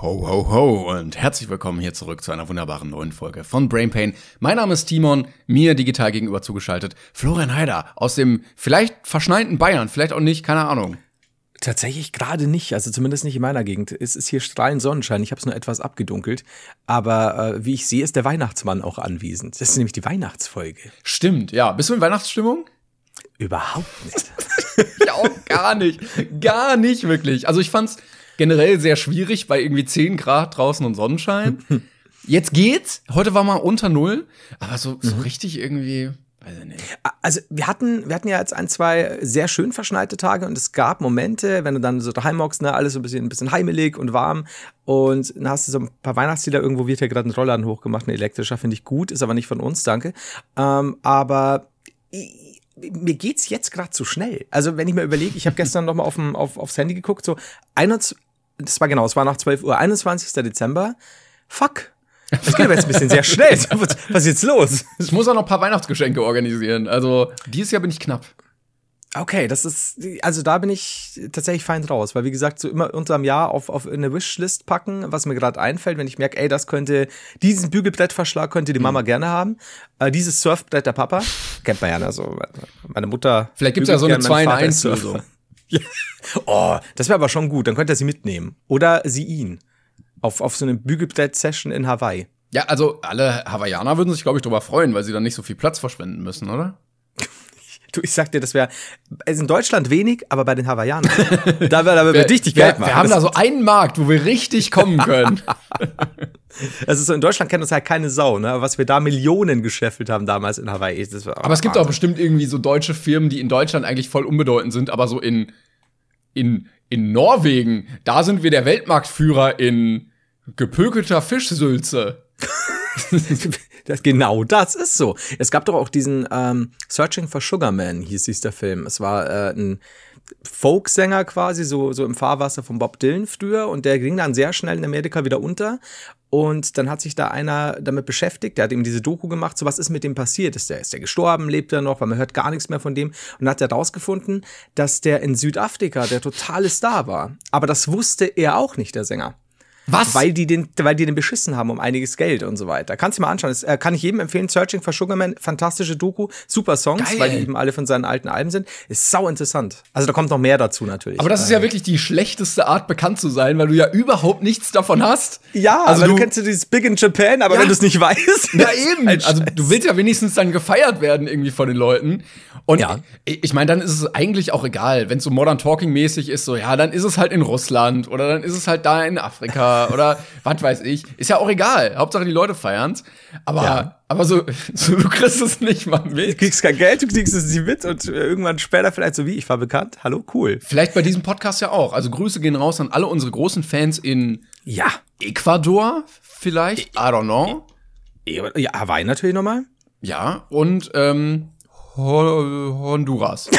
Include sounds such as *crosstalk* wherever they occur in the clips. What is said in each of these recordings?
Ho, ho, ho und herzlich willkommen hier zurück zu einer wunderbaren neuen Folge von Brain Pain. Mein Name ist Timon, mir digital gegenüber zugeschaltet Florian Heider aus dem vielleicht verschneiten Bayern, vielleicht auch nicht, keine Ahnung. Tatsächlich gerade nicht, also zumindest nicht in meiner Gegend. Es ist hier strahlend Sonnenschein, ich habe es nur etwas abgedunkelt. Aber äh, wie ich sehe, ist der Weihnachtsmann auch anwesend. Das ist nämlich die Weihnachtsfolge. Stimmt, ja. Bist du in Weihnachtsstimmung? Überhaupt nicht. *laughs* ich auch gar nicht. Gar nicht wirklich. Also ich fand's generell sehr schwierig bei irgendwie 10 Grad draußen und Sonnenschein. *laughs* Jetzt geht's. Heute war mal unter Null. Aber so, so richtig irgendwie. Weiß ich nicht. Also wir hatten, wir hatten ja jetzt ein, zwei sehr schön verschneite Tage und es gab Momente, wenn du dann so daheim hockst, ne, alles so ein bisschen, ein bisschen heimelig und warm und dann hast du so ein paar Weihnachtslieder, irgendwo wird ja gerade ein Rollladen hochgemacht, ein elektrischer, finde ich gut, ist aber nicht von uns, danke. Ähm, aber mir geht's jetzt gerade zu schnell. Also wenn ich mir überlege, ich habe gestern noch mal auf, auf, aufs Handy geguckt, so 21, das war genau, es war nach 12 Uhr, 21. Dezember. Fuck. Das geht aber jetzt ein bisschen sehr schnell. *laughs* Was, was ist jetzt los? Ich muss auch noch ein paar Weihnachtsgeschenke organisieren. Also dieses Jahr bin ich knapp. Okay, das ist, also da bin ich tatsächlich fein raus, weil wie gesagt, so immer unterm Jahr auf, auf eine Wishlist packen, was mir gerade einfällt, wenn ich merke, ey, das könnte, diesen Bügelbrettverschlag könnte die Mama mhm. gerne haben, äh, dieses Surfbrett der Papa, kennt man ja, also meine Mutter. Vielleicht gibt's ja so eine 2 in 1 so. Ja. Oh, das wäre aber schon gut, dann könnte er sie mitnehmen. Oder sie ihn. Auf, auf so eine Bügelbrett-Session in Hawaii. Ja, also alle Hawaiianer würden sich, glaube ich, darüber freuen, weil sie dann nicht so viel Platz verschwenden müssen, oder? *laughs* Du, ich sag dir, das wäre in Deutschland wenig, aber bei den Hawaiianern, *laughs* da wäre aber wir, richtig Geld machen. Wir haben da so einen Markt, wo wir richtig kommen können. *laughs* also so in Deutschland kennt uns halt keine Sau, ne? Was wir da Millionen gescheffelt haben damals in Hawaii. Das aber es gibt auch bestimmt irgendwie so deutsche Firmen, die in Deutschland eigentlich voll unbedeutend sind, aber so in in in Norwegen, da sind wir der Weltmarktführer in gepökelter Fischsülze. *laughs* das, genau das ist so. Es gab doch auch diesen ähm, Searching for Sugar Man, hieß dies der Film. Es war äh, ein Folksänger quasi, so, so im Fahrwasser von Bob Dylan früher und der ging dann sehr schnell in Amerika wieder unter. Und dann hat sich da einer damit beschäftigt, der hat ihm diese Doku gemacht, so was ist mit dem passiert? Ist der, ist der gestorben, lebt er noch, weil man hört gar nichts mehr von dem. Und dann hat er herausgefunden, dass der in Südafrika der totale Star war. Aber das wusste er auch nicht, der Sänger. Was? Weil die den, weil die den beschissen haben um einiges Geld und so weiter. Kannst du mal anschauen. Das äh, kann ich jedem empfehlen. Searching for Sugarman, fantastische Doku, super Songs, Geil. weil die eben alle von seinen alten Alben sind. Ist sau interessant. Also da kommt noch mehr dazu natürlich. Aber das ist ja wirklich die schlechteste Art, bekannt zu sein, weil du ja überhaupt nichts davon hast. Ja, also du, du kennst ja dieses Big in Japan, aber ja. wenn du es nicht weißt. Ja, *laughs* eben. also du willst ja wenigstens dann gefeiert werden irgendwie von den Leuten. Und ja. ich, ich meine, dann ist es eigentlich auch egal, wenn es so Modern Talking mäßig ist, so ja, dann ist es halt in Russland oder dann ist es halt da in Afrika oder was weiß ich. Ist ja auch egal. Hauptsache die Leute feiern's. Aber, ja. aber so, so, du kriegst es nicht mal mit. Du kriegst kein Geld, du kriegst es nicht mit und irgendwann später vielleicht so wie, ich war bekannt. Hallo, cool. Vielleicht bei diesem Podcast ja auch. Also Grüße gehen raus an alle unsere großen Fans in ja. Ecuador vielleicht. I don't know. Ja, Hawaii natürlich nochmal. Ja, und ähm, Honduras. *laughs*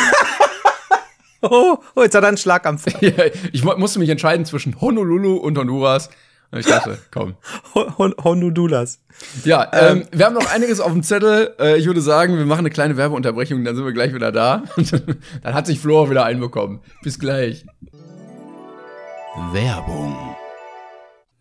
oh, oh, jetzt hat er einen Schlag am *laughs* ja, Ich musste mich entscheiden zwischen Honolulu und Honduras. Und ich dachte, *laughs* komm. Hon Honduras. Ja, ähm, ähm, wir haben noch einiges auf dem Zettel. Äh, ich würde sagen, wir machen eine kleine Werbeunterbrechung, dann sind wir gleich wieder da. *laughs* dann hat sich Flo wieder einbekommen. Bis gleich. Werbung.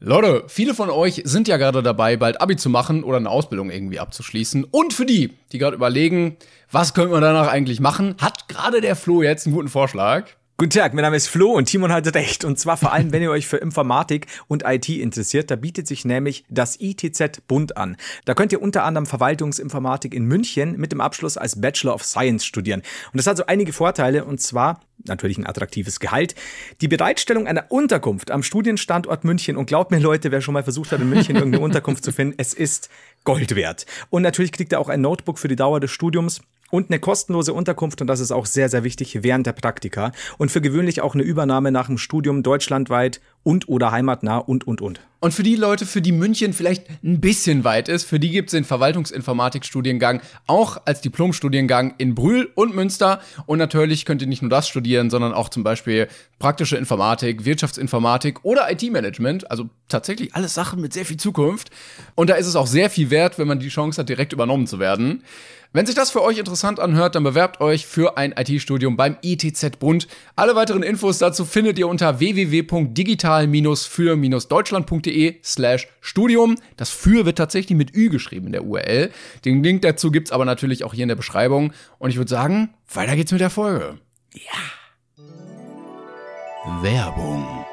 Leute, viele von euch sind ja gerade dabei, bald Abi zu machen oder eine Ausbildung irgendwie abzuschließen. Und für die, die gerade überlegen, was können wir danach eigentlich machen, hat gerade der Flo jetzt einen guten Vorschlag. Guten Tag, mein Name ist Flo und Timon hat recht. Und zwar vor allem, wenn ihr euch für Informatik und IT interessiert, da bietet sich nämlich das ITZ Bund an. Da könnt ihr unter anderem Verwaltungsinformatik in München mit dem Abschluss als Bachelor of Science studieren. Und das hat so einige Vorteile und zwar natürlich ein attraktives Gehalt, die Bereitstellung einer Unterkunft am Studienstandort München und glaubt mir Leute, wer schon mal versucht hat in München irgendeine Unterkunft zu finden, es ist Gold wert. Und natürlich kriegt ihr auch ein Notebook für die Dauer des Studiums und eine kostenlose Unterkunft und das ist auch sehr, sehr wichtig während der Praktika und für gewöhnlich auch eine Übernahme nach dem Studium deutschlandweit und oder heimatnah und, und, und. Und für die Leute, für die München vielleicht ein bisschen weit ist, für die gibt es den Verwaltungsinformatik-Studiengang auch als Diplomstudiengang in Brühl und Münster. Und natürlich könnt ihr nicht nur das studieren, sondern auch zum Beispiel praktische Informatik, Wirtschaftsinformatik oder IT-Management. Also tatsächlich alles Sachen mit sehr viel Zukunft. Und da ist es auch sehr viel wert, wenn man die Chance hat, direkt übernommen zu werden. Wenn sich das für euch interessant anhört, dann bewerbt euch für ein IT-Studium beim ITZ Bund. Alle weiteren Infos dazu findet ihr unter www.digital-für-deutschland.de slash Studium. Das für wird tatsächlich mit Ü geschrieben in der URL. Den Link dazu gibt's aber natürlich auch hier in der Beschreibung. Und ich würde sagen, weiter geht's mit der Folge. Ja. Werbung.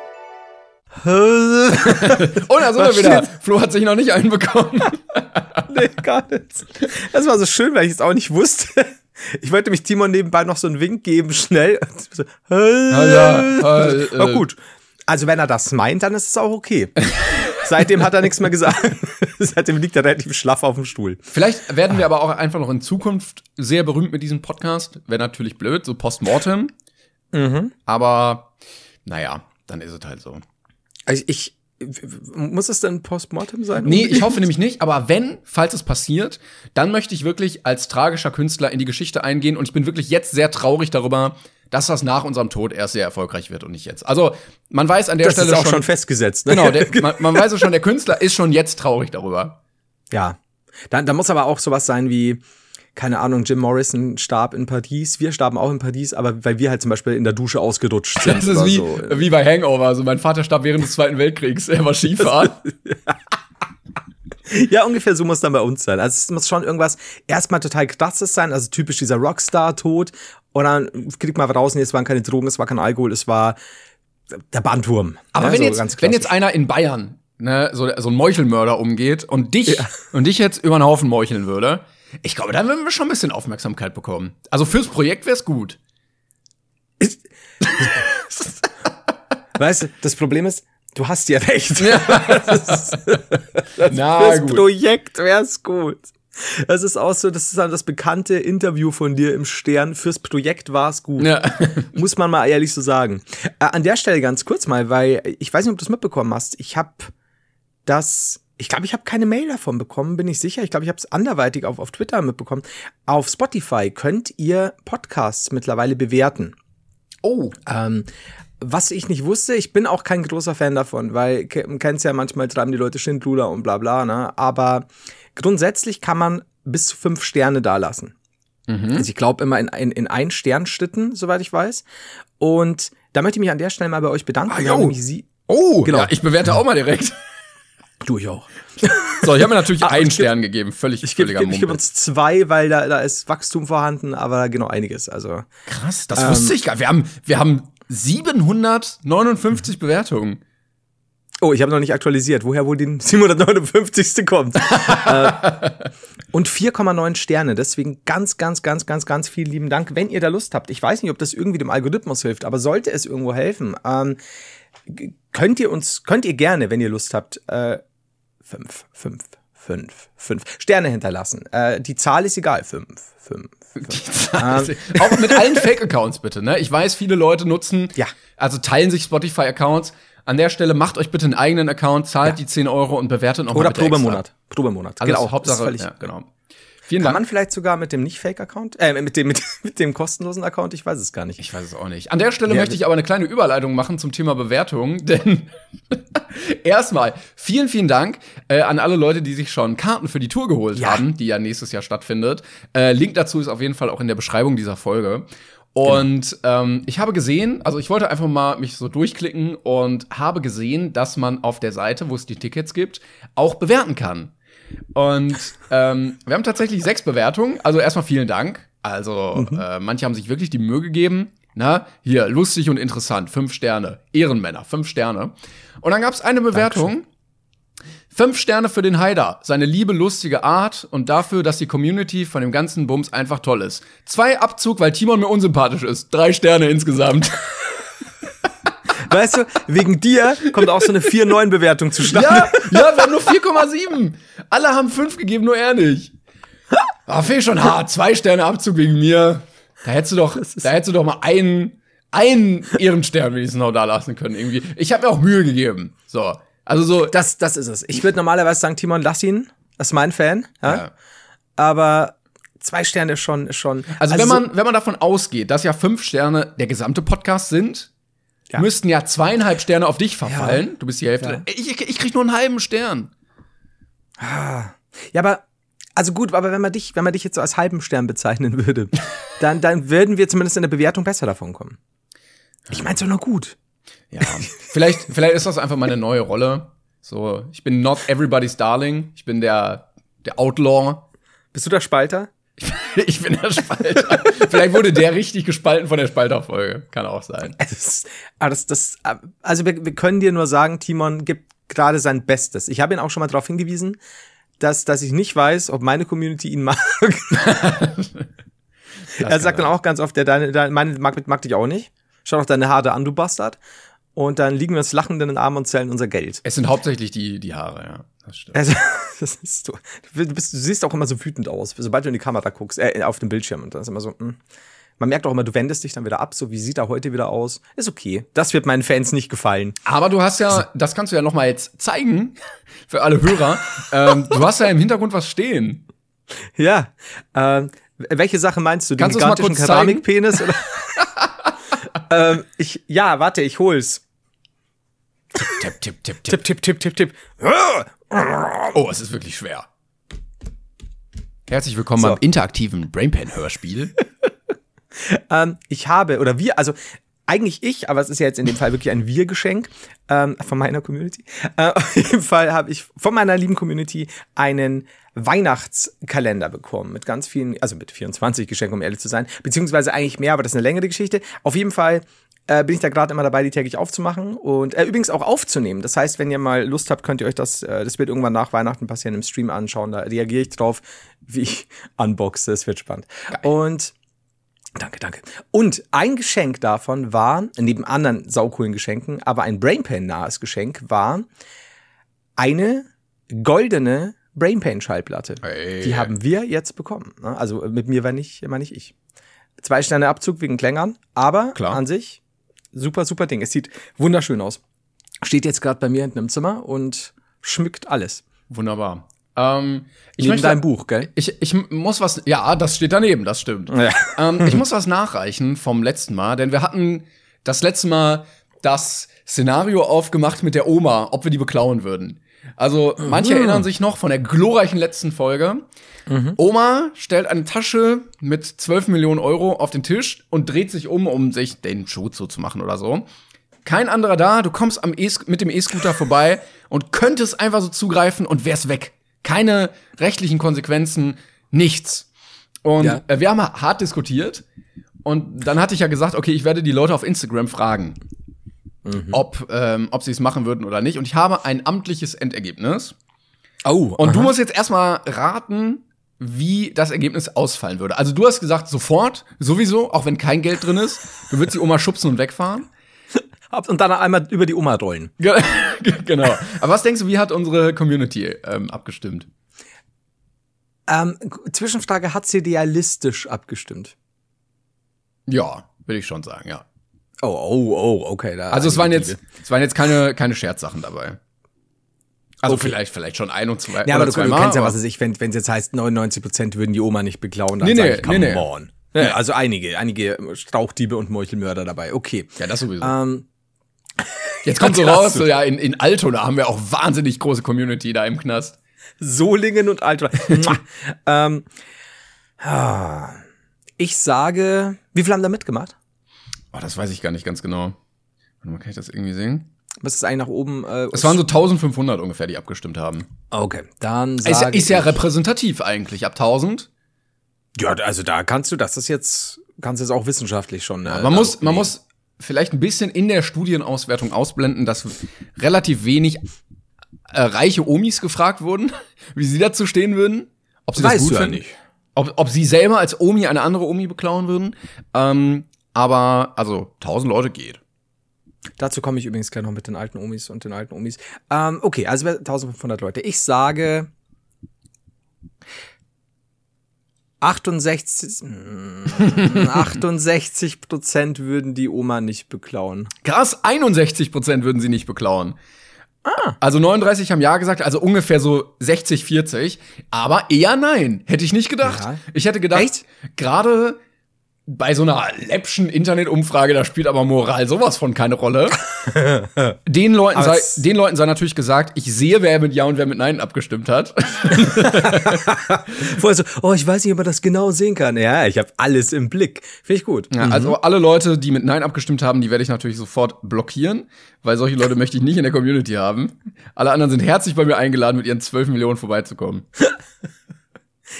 Und *laughs* da sind wir wieder. Flo hat sich noch nicht einbekommen. *laughs* nee, gar nicht. Das war so schön, weil ich es auch nicht wusste. Ich wollte mich Timon nebenbei noch so einen Wink geben, schnell. So, ja, *laughs* äh, äh, gut. Also wenn er das meint, dann ist es auch okay. *laughs* Seitdem hat er nichts mehr gesagt. *laughs* Seitdem liegt er relativ schlaff auf dem Stuhl. Vielleicht werden wir aber auch einfach noch in Zukunft sehr berühmt mit diesem Podcast. Wäre natürlich blöd, so postmortem. Mhm. Aber naja, dann ist es halt so. Also ich, muss es denn Postmortem sein? Nee, ich hoffe nämlich nicht, aber wenn, falls es passiert, dann möchte ich wirklich als tragischer Künstler in die Geschichte eingehen und ich bin wirklich jetzt sehr traurig darüber, dass das nach unserem Tod erst sehr erfolgreich wird und nicht jetzt. Also, man weiß an der das Stelle ist auch schon, schon festgesetzt. Ne? Genau, der, *laughs* man, man weiß es schon, der Künstler ist schon jetzt traurig darüber. Ja. Da, da muss aber auch sowas sein wie, keine Ahnung, Jim Morrison starb in Paris, wir starben auch in Paris, aber weil wir halt zum Beispiel in der Dusche ausgerutscht *laughs* sind. Das ist wie, so. wie bei Hangover. Also mein Vater starb während des Zweiten Weltkriegs. Er war *laughs* Skifahren. *laughs* ja, ungefähr so muss dann bei uns sein. Also es muss schon irgendwas erstmal total krasses sein, also typisch dieser Rockstar-Tod. Und dann kriegt man raus, nee, es waren keine Drogen, es war kein Alkohol, es war der Bandwurm. Aber ja, wenn, so jetzt, wenn jetzt einer in Bayern ne, so, so ein Meuchelmörder umgeht und dich ja. und dich jetzt über den Haufen meucheln würde, ich glaube, da würden wir schon ein bisschen Aufmerksamkeit bekommen. Also fürs Projekt wäre es gut. *laughs* weißt du, das Problem ist, du hast ja recht. Ja. *laughs* das, das Na, fürs gut. Projekt wär's gut. Das ist auch so, das ist dann das bekannte Interview von dir im Stern. Fürs Projekt war's gut. Ja. *laughs* Muss man mal ehrlich so sagen. Äh, an der Stelle ganz kurz mal, weil ich weiß nicht, ob du es mitbekommen hast. Ich habe das ich glaube, ich habe keine Mail davon bekommen, bin ich sicher. Ich glaube, ich habe es anderweitig auf, auf Twitter mitbekommen. Auf Spotify könnt ihr Podcasts mittlerweile bewerten. Oh. Ähm, was ich nicht wusste, ich bin auch kein großer Fan davon, weil kennst ja manchmal treiben die Leute Schindluder und bla bla, ne? Aber grundsätzlich kann man bis zu fünf Sterne dalassen. Mhm. Also ich glaube immer in, in, in ein Sternschritten, soweit ich weiß. Und da möchte ich mich an der Stelle mal bei euch bedanken. Ah, oh, genau. Ja, ich bewerte auch mal direkt. Du ich auch. So, ich habe mir natürlich *laughs* ah, einen Stern geb, gegeben, völlig Ich gebe geb, geb uns zwei, weil da, da ist Wachstum vorhanden, aber genau einiges. Also krass, das ähm, wusste ich gar. nicht. Wir haben wir haben 759 Bewertungen. Oh, ich habe noch nicht aktualisiert, woher wohl die *laughs* 759. kommt. *laughs* äh, und 4,9 Sterne. Deswegen ganz, ganz, ganz, ganz, ganz vielen lieben Dank, wenn ihr da Lust habt. Ich weiß nicht, ob das irgendwie dem Algorithmus hilft, aber sollte es irgendwo helfen, ähm, könnt ihr uns, könnt ihr gerne, wenn ihr Lust habt, äh, fünf, fünf, fünf, fünf Sterne hinterlassen. Äh, die Zahl ist egal, fünf, fünf. *laughs* Ähm, auch mit allen Fake-Accounts bitte, ne? Ich weiß, viele Leute nutzen, ja. also teilen sich Spotify-Accounts. An der Stelle macht euch bitte einen eigenen Account, zahlt ja. die 10 Euro und bewertet nochmal Oder Probemonat. Probemonat. Also genau, Hauptsache, ja, genau. Vielen Kann Dank. man vielleicht sogar mit dem Nicht-Fake-Account, äh, mit dem, mit, *laughs* mit dem kostenlosen Account? Ich weiß es gar nicht. Ich weiß es auch nicht. An der Stelle ja, möchte ich aber eine kleine Überleitung machen zum Thema Bewertung, *laughs* denn *laughs* erstmal vielen, vielen Dank äh, an alle Leute, die sich schon Karten für die Tour geholt ja. haben, die ja nächstes Jahr stattfindet. Äh, Link dazu ist auf jeden Fall auch in der Beschreibung dieser Folge. Und genau. ähm, ich habe gesehen, also ich wollte einfach mal mich so durchklicken und habe gesehen, dass man auf der Seite, wo es die Tickets gibt, auch bewerten kann. Und ähm, wir haben tatsächlich sechs Bewertungen. Also erstmal vielen Dank. Also mhm. äh, manche haben sich wirklich die Mühe gegeben. Na, hier, lustig und interessant, fünf Sterne. Ehrenmänner, fünf Sterne. Und dann gab es eine Bewertung. Dankeschön. Fünf Sterne für den Haider, seine liebe, lustige Art und dafür, dass die Community von dem ganzen Bums einfach toll ist. Zwei Abzug, weil Timon mir unsympathisch ist. Drei Sterne insgesamt. *laughs* Weißt du, wegen dir kommt auch so eine 4-9-Bewertung zustande. Ja, ja, wir haben nur 4,7. Alle haben 5 gegeben, nur er nicht. Ah, ich schon hart. Zwei Sterne Abzug wegen mir. Da hättest du doch, da hättest du doch mal einen, einen Ehrenstern wenigstens noch da lassen können, irgendwie. Ich habe mir auch Mühe gegeben. So. Also so. Das, das ist es. Ich würde normalerweise sagen, Timon, lass ihn. Das ist mein Fan. Ja? Ja. Aber zwei Sterne ist schon, ist schon. Also, wenn man, wenn man davon ausgeht, dass ja fünf Sterne der gesamte Podcast sind, Ja. müssten ja zweieinhalb Sterne auf dich verfallen. Ja. Du bist die Hälfte. Ja. Ich, ich, krieg nur einen halben Stern. Ja, aber also gut, aber wenn man dich, wenn man dich jetzt so als halben Stern bezeichnen würde, *laughs* dann, dann würden wir zumindest in der Bewertung besser davon kommen. Ich mein's doch nur gut. Ja. vielleicht, vielleicht ist das einfach meine neue Rolle. So, ich bin not everybody's darling. Ich bin der, der Outlaw. Bist du der Spalter? *laughs* Ich bin der Spalter. vielleicht wurde der richtig gespalten von der Spalterfolge. Kann auch sein. Das, aber das, das, also wir, wir können dir nur sagen, Timon gibt gerade sein Bestes. Ich habe ihn auch schon mal darauf hingewiesen, dass, dass ich nicht weiß, ob meine Community ihn mag. *laughs* er sagt dann auch ganz oft, der deine, deine meine mag, mag dich auch nicht. Schau doch deine Haare an, du Bastard. Und dann liegen wir uns lachend in den Armen und zählen unser Geld. Es sind hauptsächlich die, die Haare, ja. Das stimmt. Also, *laughs* das ist so. Du, bist, du siehst auch immer so wütend aus, sobald du in die Kamera guckst, äh, auf dem Bildschirm. Und das ist immer so, mh. Man merkt auch immer, du wendest dich dann wieder ab, so wie sieht er heute wieder aus. Ist okay. Das wird meinen Fans nicht gefallen. Aber du hast ja, das kannst du ja noch mal jetzt zeigen *laughs* für alle Hörer. ähm, du hast ja im Hintergrund was stehen. Ja. Ähm, welche Sache meinst du? Den Kannst gigantischen? Keramikpenis? *laughs* ähm, ich, ja, warte, ich hol's. Tipp, tipp, tipp, Tipp, tipp, tipp, tipp, tipp. Oh, es ist wirklich schwer. Herzlich willkommen So. beim interaktiven Brainpan-Hörspiel. *laughs* Ähm, ich habe, oder wir, also eigentlich ich, aber es ist ja jetzt in dem Fall wirklich ein Wir-Geschenk ähm, von meiner Community. Äh, *laughs* auf jeden Fall habe ich von meiner lieben Community einen Weihnachtskalender bekommen mit ganz vielen, also mit 24 Geschenken, um ehrlich zu sein, beziehungsweise eigentlich mehr, aber das ist eine längere Geschichte. Auf jeden Fall äh, bin ich da gerade immer dabei, die täglich aufzumachen und äh, übrigens auch aufzunehmen. Das heißt, wenn ihr mal Lust habt, könnt ihr euch das, äh, das wird irgendwann nach Weihnachten passieren, im Stream anschauen. Da reagiere ich drauf, *laughs* wie ich unboxe. Es wird spannend. Und Danke, danke. Und ein Geschenk davon war, neben anderen saucoolen Geschenken, aber ein Brainpan-nahes Geschenk war eine goldene Brainpan-Schallplatte. Hey. Die haben wir jetzt bekommen. ne? Also mit mir war nicht, war nicht ich. Zwei Sterne Abzug wegen Klängern, aber Klar. an sich super, super Ding. Es sieht wunderschön aus. Steht jetzt gerade bei mir hinten im Zimmer und schmückt alles. Wunderbar. Ähm, ich Neben möchte deinem Buch, gell? Ich, ich muss was, ja, das steht daneben, das stimmt. Ja. Ähm, ich *laughs* muss was nachreichen vom letzten Mal, denn wir hatten das letzte Mal das Szenario aufgemacht mit der Oma, ob wir die beklauen würden. Also, manche erinnern sich noch von der glorreichen letzten Folge. Oma stellt eine Tasche mit 12 Millionen Euro auf den Tisch und dreht sich um, um sich den Schuh zuzumachen oder so. Kein anderer da, du kommst am e mit dem E-Scooter vorbei *laughs* und könntest einfach so zugreifen und wär's weg. Keine rechtlichen Konsequenzen, nichts. Und Ja. äh, wir haben hart diskutiert und dann hatte ich ja gesagt, okay, ich werde die Leute auf Instagram fragen, ob, ähm, ob sie es machen würden oder nicht. Und ich habe ein amtliches Endergebnis. Oh, Und du musst jetzt erstmal raten, wie das Ergebnis ausfallen würde. Also du hast gesagt, sofort, sowieso, auch wenn kein Geld drin ist, du würdest die Oma schubsen und wegfahren. *laughs* und dann einmal über die Oma rollen. Ge- *laughs* genau. Aber was denkst du, wie hat unsere Community ähm, abgestimmt? Ähm, Zwischenfrage, hat sie realistisch abgestimmt? Ja, würde ich schon sagen, ja. Oh, oh, oh, okay. Da Also es waren jetzt, es waren jetzt keine, keine Scherzsachen dabei. Also Okay. vielleicht, vielleicht schon ein und zwei. Ja, aber du, du zweimal, kennst ja, was es ich, wenn es jetzt heißt, 99% würden die Oma nicht beklauen, dann Nee, sag nee, ich, come nee, nee. on. Ja, also einige, einige Strauchdiebe und Meuchelmörder dabei. Okay. Ja, das sowieso. Ähm, Jetzt kommt *laughs* so raus, so ja, in, in Altona haben wir auch wahnsinnig große Community da im Knast. Solingen und Altona. *laughs* Ähm, ah. ich sage, wie viele haben da mitgemacht? Oh, das weiß ich gar nicht ganz genau. Warte mal, kann ich das irgendwie sehen? Was ist eigentlich nach oben? Äh, Es waren so 1500 ungefähr, die abgestimmt haben. Okay, dann Ist, ja- sage ist ja repräsentativ eigentlich, ab 1000. Ja, also da kannst du das, das ist jetzt, kannst jetzt auch wissenschaftlich schon. Äh, Man muss, da- man muss vielleicht ein bisschen in der Studienauswertung ausblenden, dass relativ wenig äh, reiche Omis gefragt wurden, *laughs* wie sie dazu stehen würden. Ob sie das Weißt gut du ja finden. nicht. Ob, ob sie selber als Omi eine andere Omi beklauen würden. Ähm, aber, also, 1000 Leute geht. Dazu komme ich übrigens gleich noch mit den alten Omis und den alten Omis. Ähm, okay, also wir- 1500 Leute. Ich sage 68, 68 *laughs* Prozent würden die Oma nicht beklauen. Krass, 61 Prozent würden sie nicht beklauen. Ah. Also 39 haben ja gesagt, also ungefähr so 60, 40. Aber eher nein. Hätte ich nicht gedacht. Ja. Ich hätte gedacht, gerade bei so einer läppschen Internetumfrage, da spielt aber Moral sowas von keine Rolle. *laughs* den, Leuten sei, den Leuten sei natürlich gesagt, ich sehe, wer mit Ja und wer mit Nein abgestimmt hat. *laughs* Vorher so, oh, ich weiß nicht, ob man das genau sehen kann. Ja, ich habe alles im Blick. Finde ich gut. Ja, also alle Leute, die mit Nein abgestimmt haben, die werde ich natürlich sofort blockieren, weil solche Leute möchte ich nicht in der Community haben. Alle anderen sind herzlich bei mir eingeladen, mit ihren 12 Millionen vorbeizukommen. *laughs*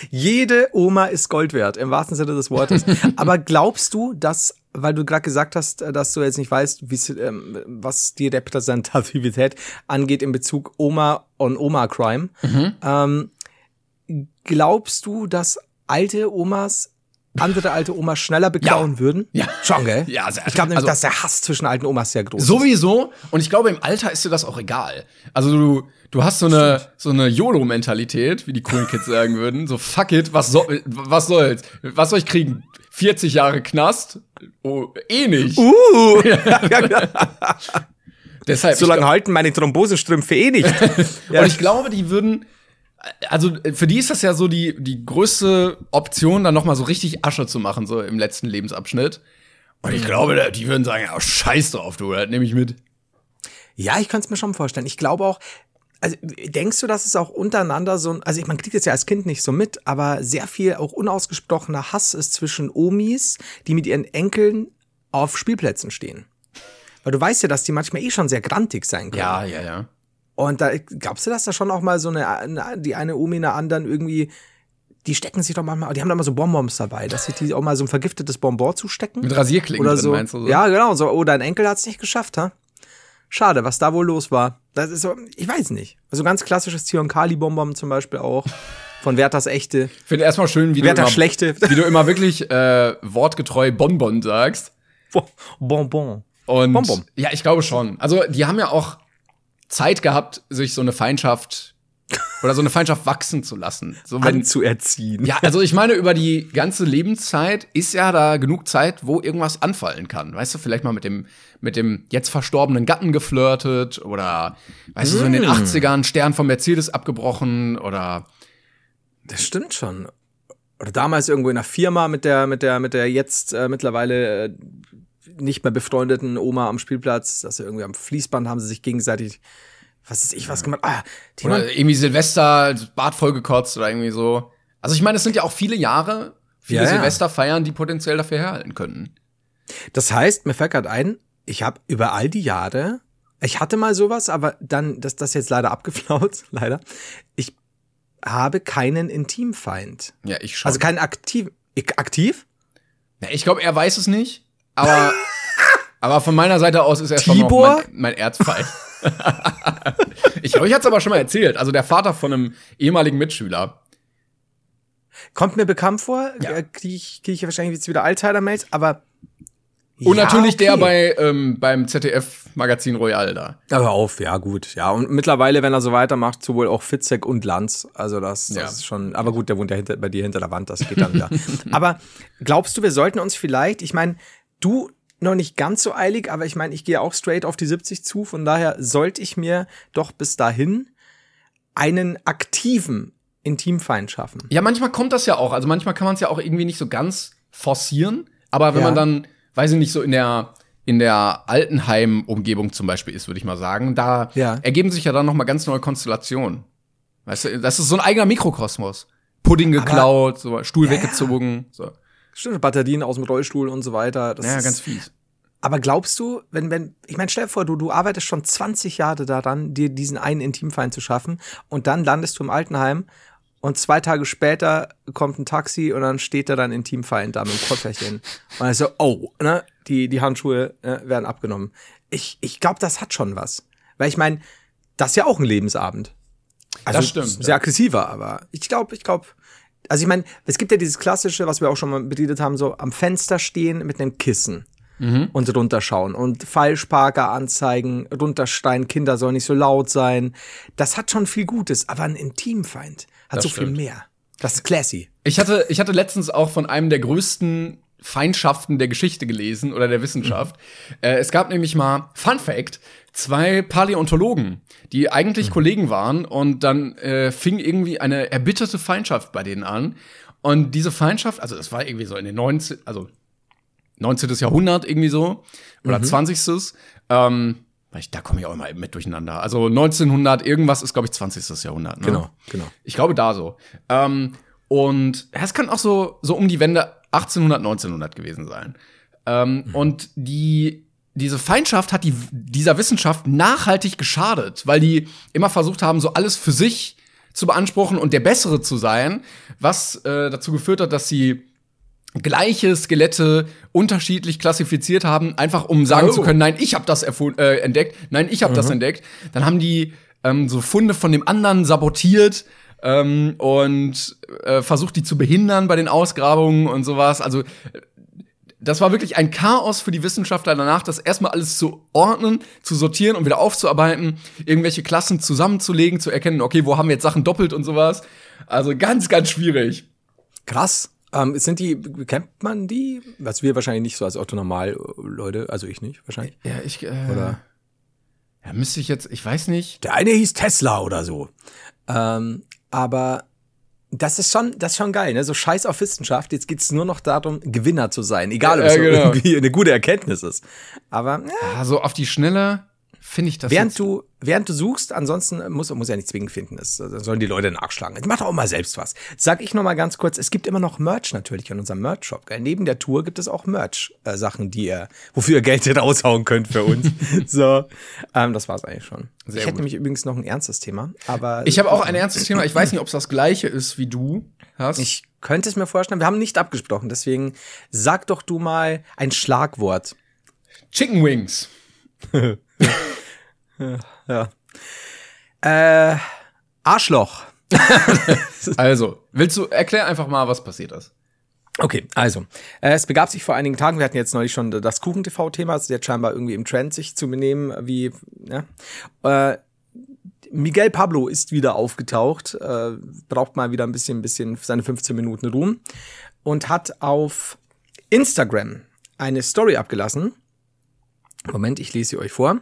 Jede Oma ist Gold wert, im wahrsten Sinne des Wortes. *laughs* Aber glaubst du, dass, weil du gerade gesagt hast, dass du jetzt nicht weißt, ähm, was die Repräsentativität angeht in Bezug Oma on Oma Crime, mhm. ähm, glaubst du, dass alte Omas andere alte Omas schneller beklauen ja. würden? Ja. Schon, gell? Ja, sehr, Ich glaube nämlich, also, dass der Hass zwischen alten Omas sehr groß sowieso. ist. Sowieso. Und ich glaube, im Alter ist dir das auch egal. Also du, du hast so eine, so eine YOLO-Mentalität, wie die coolen Kids sagen würden. So, fuck it, was, soll, was soll's? Was soll ich kriegen? 40 Jahre Knast? Oh, eh nicht. Uh! *laughs* ja, *laughs* Deshalb. Solange halten meine Thrombosestrümpfe eh nicht. *laughs* ja. Und ich glaube, die würden, also für die ist das ja so die, die größte Option, dann noch mal so richtig Asche zu machen, so im letzten Lebensabschnitt. Und ich glaube, die würden sagen, ja, scheiß drauf, du, das nehme ich mit. Ja, ich kann es mir schon vorstellen. Ich glaube auch, also denkst du, dass es auch untereinander so, also man kriegt es ja als Kind nicht so mit, aber sehr viel auch unausgesprochener Hass ist zwischen Omis, die mit ihren Enkeln auf Spielplätzen stehen. Weil du weißt ja, dass die manchmal eh schon sehr grantig sein können. Ja, ja, ja. Und da glaubst du, dass da schon auch mal so eine, eine die eine Omi einer anderen irgendwie die stecken sich doch manchmal, die haben da immer so Bonbons dabei, dass sich die auch mal so ein vergiftetes Bonbon zustecken. Mit Rasierklingen oder so. meinst du so? Ja, genau. So, oh, dein Enkel hat's nicht geschafft, ha? Schade, was da wohl los war. Das ist so, ich weiß nicht. Also ganz klassisches Zyankali-Bonbon zum Beispiel auch. Von Werthers Echte. Ich finde erstmal schön, wie Werther du, immer, Schlechte. *laughs* wie du immer wirklich äh, wortgetreu Bonbon sagst. Bonbon. Und Bonbon. ja, ich glaube schon. Also, die haben ja auch Zeit gehabt, sich so eine Feindschaft oder so eine Feindschaft wachsen zu lassen. So wenn, Anzuerziehen. Ja, also ich meine, über die ganze Lebenszeit ist ja da genug Zeit, wo irgendwas anfallen kann. Weißt du, vielleicht mal mit dem, mit dem jetzt verstorbenen Gatten geflirtet oder, weißt mm. du, so in den 80ern Stern vom Mercedes abgebrochen oder. Das stimmt schon. Oder damals irgendwo in einer Firma mit der, mit der, mit der jetzt äh, mittlerweile äh, nicht mehr befreundeten Oma am Spielplatz, dass sie irgendwie am Fließband haben sie sich gegenseitig was ist ich was gemacht? Ah, oder irgendwie Silvester, Bart vollgekotzt oder irgendwie so. Also ich meine, es sind ja auch viele Jahre, viele ja, Silvester feiern, die potenziell dafür herhalten könnten. Das heißt, mir fällt gerade ein, ich habe über all die Jahre, ich hatte mal sowas, aber dann, das, das jetzt leider abgeflaut, *laughs* leider. Ich habe keinen Intimfeind. Ja, ich schon. Also keinen aktiv, aktiv? Ja, ich glaube, er weiß es nicht, aber, *laughs* aber von meiner Seite aus ist er Tibor? schon mein, mein Erzfeind. *laughs* ich glaube, ich hatte es aber schon mal erzählt. Also der Vater von einem ehemaligen Mitschüler. Kommt mir bekannt vor. Ja. Äh, Kriege ich, krieg ich wahrscheinlich jetzt wieder Altheimer-Mails, aber. Und ja, natürlich okay. der bei ähm, beim ZDF-Magazin Royal da. Aber auf, ja, gut. Ja, und mittlerweile, wenn er so weitermacht, sowohl auch Fitzek und Lanz. Also das, das ja. ist schon. Aber gut, der wohnt ja hinter, bei dir hinter der Wand, das geht dann wieder. *laughs* aber glaubst du, wir sollten uns vielleicht, ich meine, du noch nicht ganz so eilig, aber ich meine, ich gehe auch straight auf die 70 zu, von daher sollte ich mir doch bis dahin einen aktiven Intimfeind schaffen. Ja, manchmal kommt das ja auch. Also manchmal kann man es ja auch irgendwie nicht so ganz forcieren, aber wenn ja. man dann, weiß ich nicht, so in der in der Altenheim-Umgebung zum Beispiel ist, würde ich mal sagen, da ja. ergeben sich ja dann noch mal ganz neue Konstellationen. Weißt du, das ist so ein eigener Mikrokosmos. Pudding geklaut, aber, so Stuhl ja, weggezogen. So. Stimmt, Batterien aus dem Rollstuhl und so weiter. Das ja, ganz fies. Aber glaubst du, wenn, wenn, ich meine, stell dir vor, du, du arbeitest schon 20 Jahre daran, dir diesen einen Intimfeind zu schaffen und dann landest du im Altenheim und zwei Tage später kommt ein Taxi und dann steht da dein Intimfeind da mit dem Kofferchen. Und dann ist so, oh, ne, die, die Handschuhe äh, werden abgenommen. Ich, ich glaube, das hat schon was. Weil ich meine, das ist ja auch ein Lebensabend. Also, das stimmt. Sehr ja. aggressiver, aber ich glaube, ich glaube, also ich meine, es gibt ja dieses klassische, was wir auch schon mal beredet haben, so am Fenster stehen mit einem Kissen mhm. und runterschauen und Falschparker anzeigen, runterstein, Kinder sollen nicht so laut sein. Das hat schon viel Gutes, aber ein Intimfeind hat das so stimmt. viel mehr. Das ist classy. Ich hatte, ich hatte letztens auch von einem der größten Feindschaften der Geschichte gelesen oder der Wissenschaft. Mhm. Äh, es gab nämlich mal, Fun Fact, zwei Paläontologen, die eigentlich mhm. Kollegen waren und dann äh, fing irgendwie eine erbitterte Feindschaft bei denen an. Und diese Feindschaft, also das war irgendwie so in den 19, also 19. Jahrhundert irgendwie so, oder mhm. 20. Ähm, da komme ich auch immer mit durcheinander. Also 1900 irgendwas ist, glaube ich, 20. Jahrhundert. Ne? Genau, genau. Ich glaube da so. Ähm, und es kann auch so, so um die Wende 1800, 1900 gewesen sein. Ähm, mhm. Und die, diese Feindschaft hat die, dieser Wissenschaft nachhaltig geschadet, weil die immer versucht haben, so alles für sich zu beanspruchen und der Bessere zu sein, was äh, dazu geführt hat, dass sie gleiche Skelette unterschiedlich klassifiziert haben, einfach um sagen oh. zu können, nein, ich habe das äh, entdeckt, nein, ich habe mhm. das entdeckt. Dann haben die ähm, so Funde von dem anderen sabotiert ähm, und äh, versucht, die zu behindern bei den Ausgrabungen und sowas. Also das war wirklich ein Chaos für die Wissenschaftler danach, das erstmal alles zu ordnen, zu sortieren und wieder aufzuarbeiten, irgendwelche Klassen zusammenzulegen, zu erkennen, okay, wo haben wir jetzt Sachen doppelt und sowas. Also ganz, ganz schwierig. Krass. Ähm, sind die, kennt man die? Was wir wahrscheinlich nicht so als Otto Normal Leute, also ich nicht, wahrscheinlich. Ja, ich, äh, oder? Ja, müsste ich jetzt, ich weiß nicht. Der eine hieß Tesla oder so. Ähm, aber das ist schon, das ist schon geil, ne? So scheiß auf Wissenschaft. Jetzt geht's nur noch darum, Gewinner zu sein. Egal, ob es genau. irgendwie eine gute Erkenntnis ist. Aber, ja. ja. so auf die Schnelle finde ich das. Während du, während du suchst, ansonsten muss, muss ja nicht zwingend finden, das, das sollen die Leute nachschlagen. Mach doch auch mal selbst was. Sag ich noch mal ganz kurz, es gibt immer noch Merch natürlich in unserem Merch-Shop. Neben der Tour gibt es auch Merch-Sachen, äh, die ihr, wofür ihr Geld raushauen könnt für uns. *laughs* so, ähm, das war's eigentlich schon. Sehr ich hätte nämlich übrigens noch ein ernstes Thema, aber. Ich habe auch ein ernstes Thema. Ich weiß nicht, ob es das gleiche ist, wie du hast. Ich könnte es mir vorstellen. Wir haben nicht abgesprochen, deswegen sag doch du mal ein Schlagwort. Chicken Wings. *laughs* ja. Äh, Arschloch. *laughs* also, willst du erklär einfach mal, was passiert ist? Okay, also, äh, es begab sich vor einigen Tagen, wir hatten jetzt neulich schon das Kuchen-TV-Thema, also jetzt scheinbar irgendwie im Trend, sich zu benehmen, wie, ja. Äh, Miguel Pablo ist wieder aufgetaucht, äh, braucht mal wieder ein bisschen, ein bisschen seine 15 Minuten Ruhm und hat auf Instagram eine Story abgelassen. Moment, ich lese sie euch vor.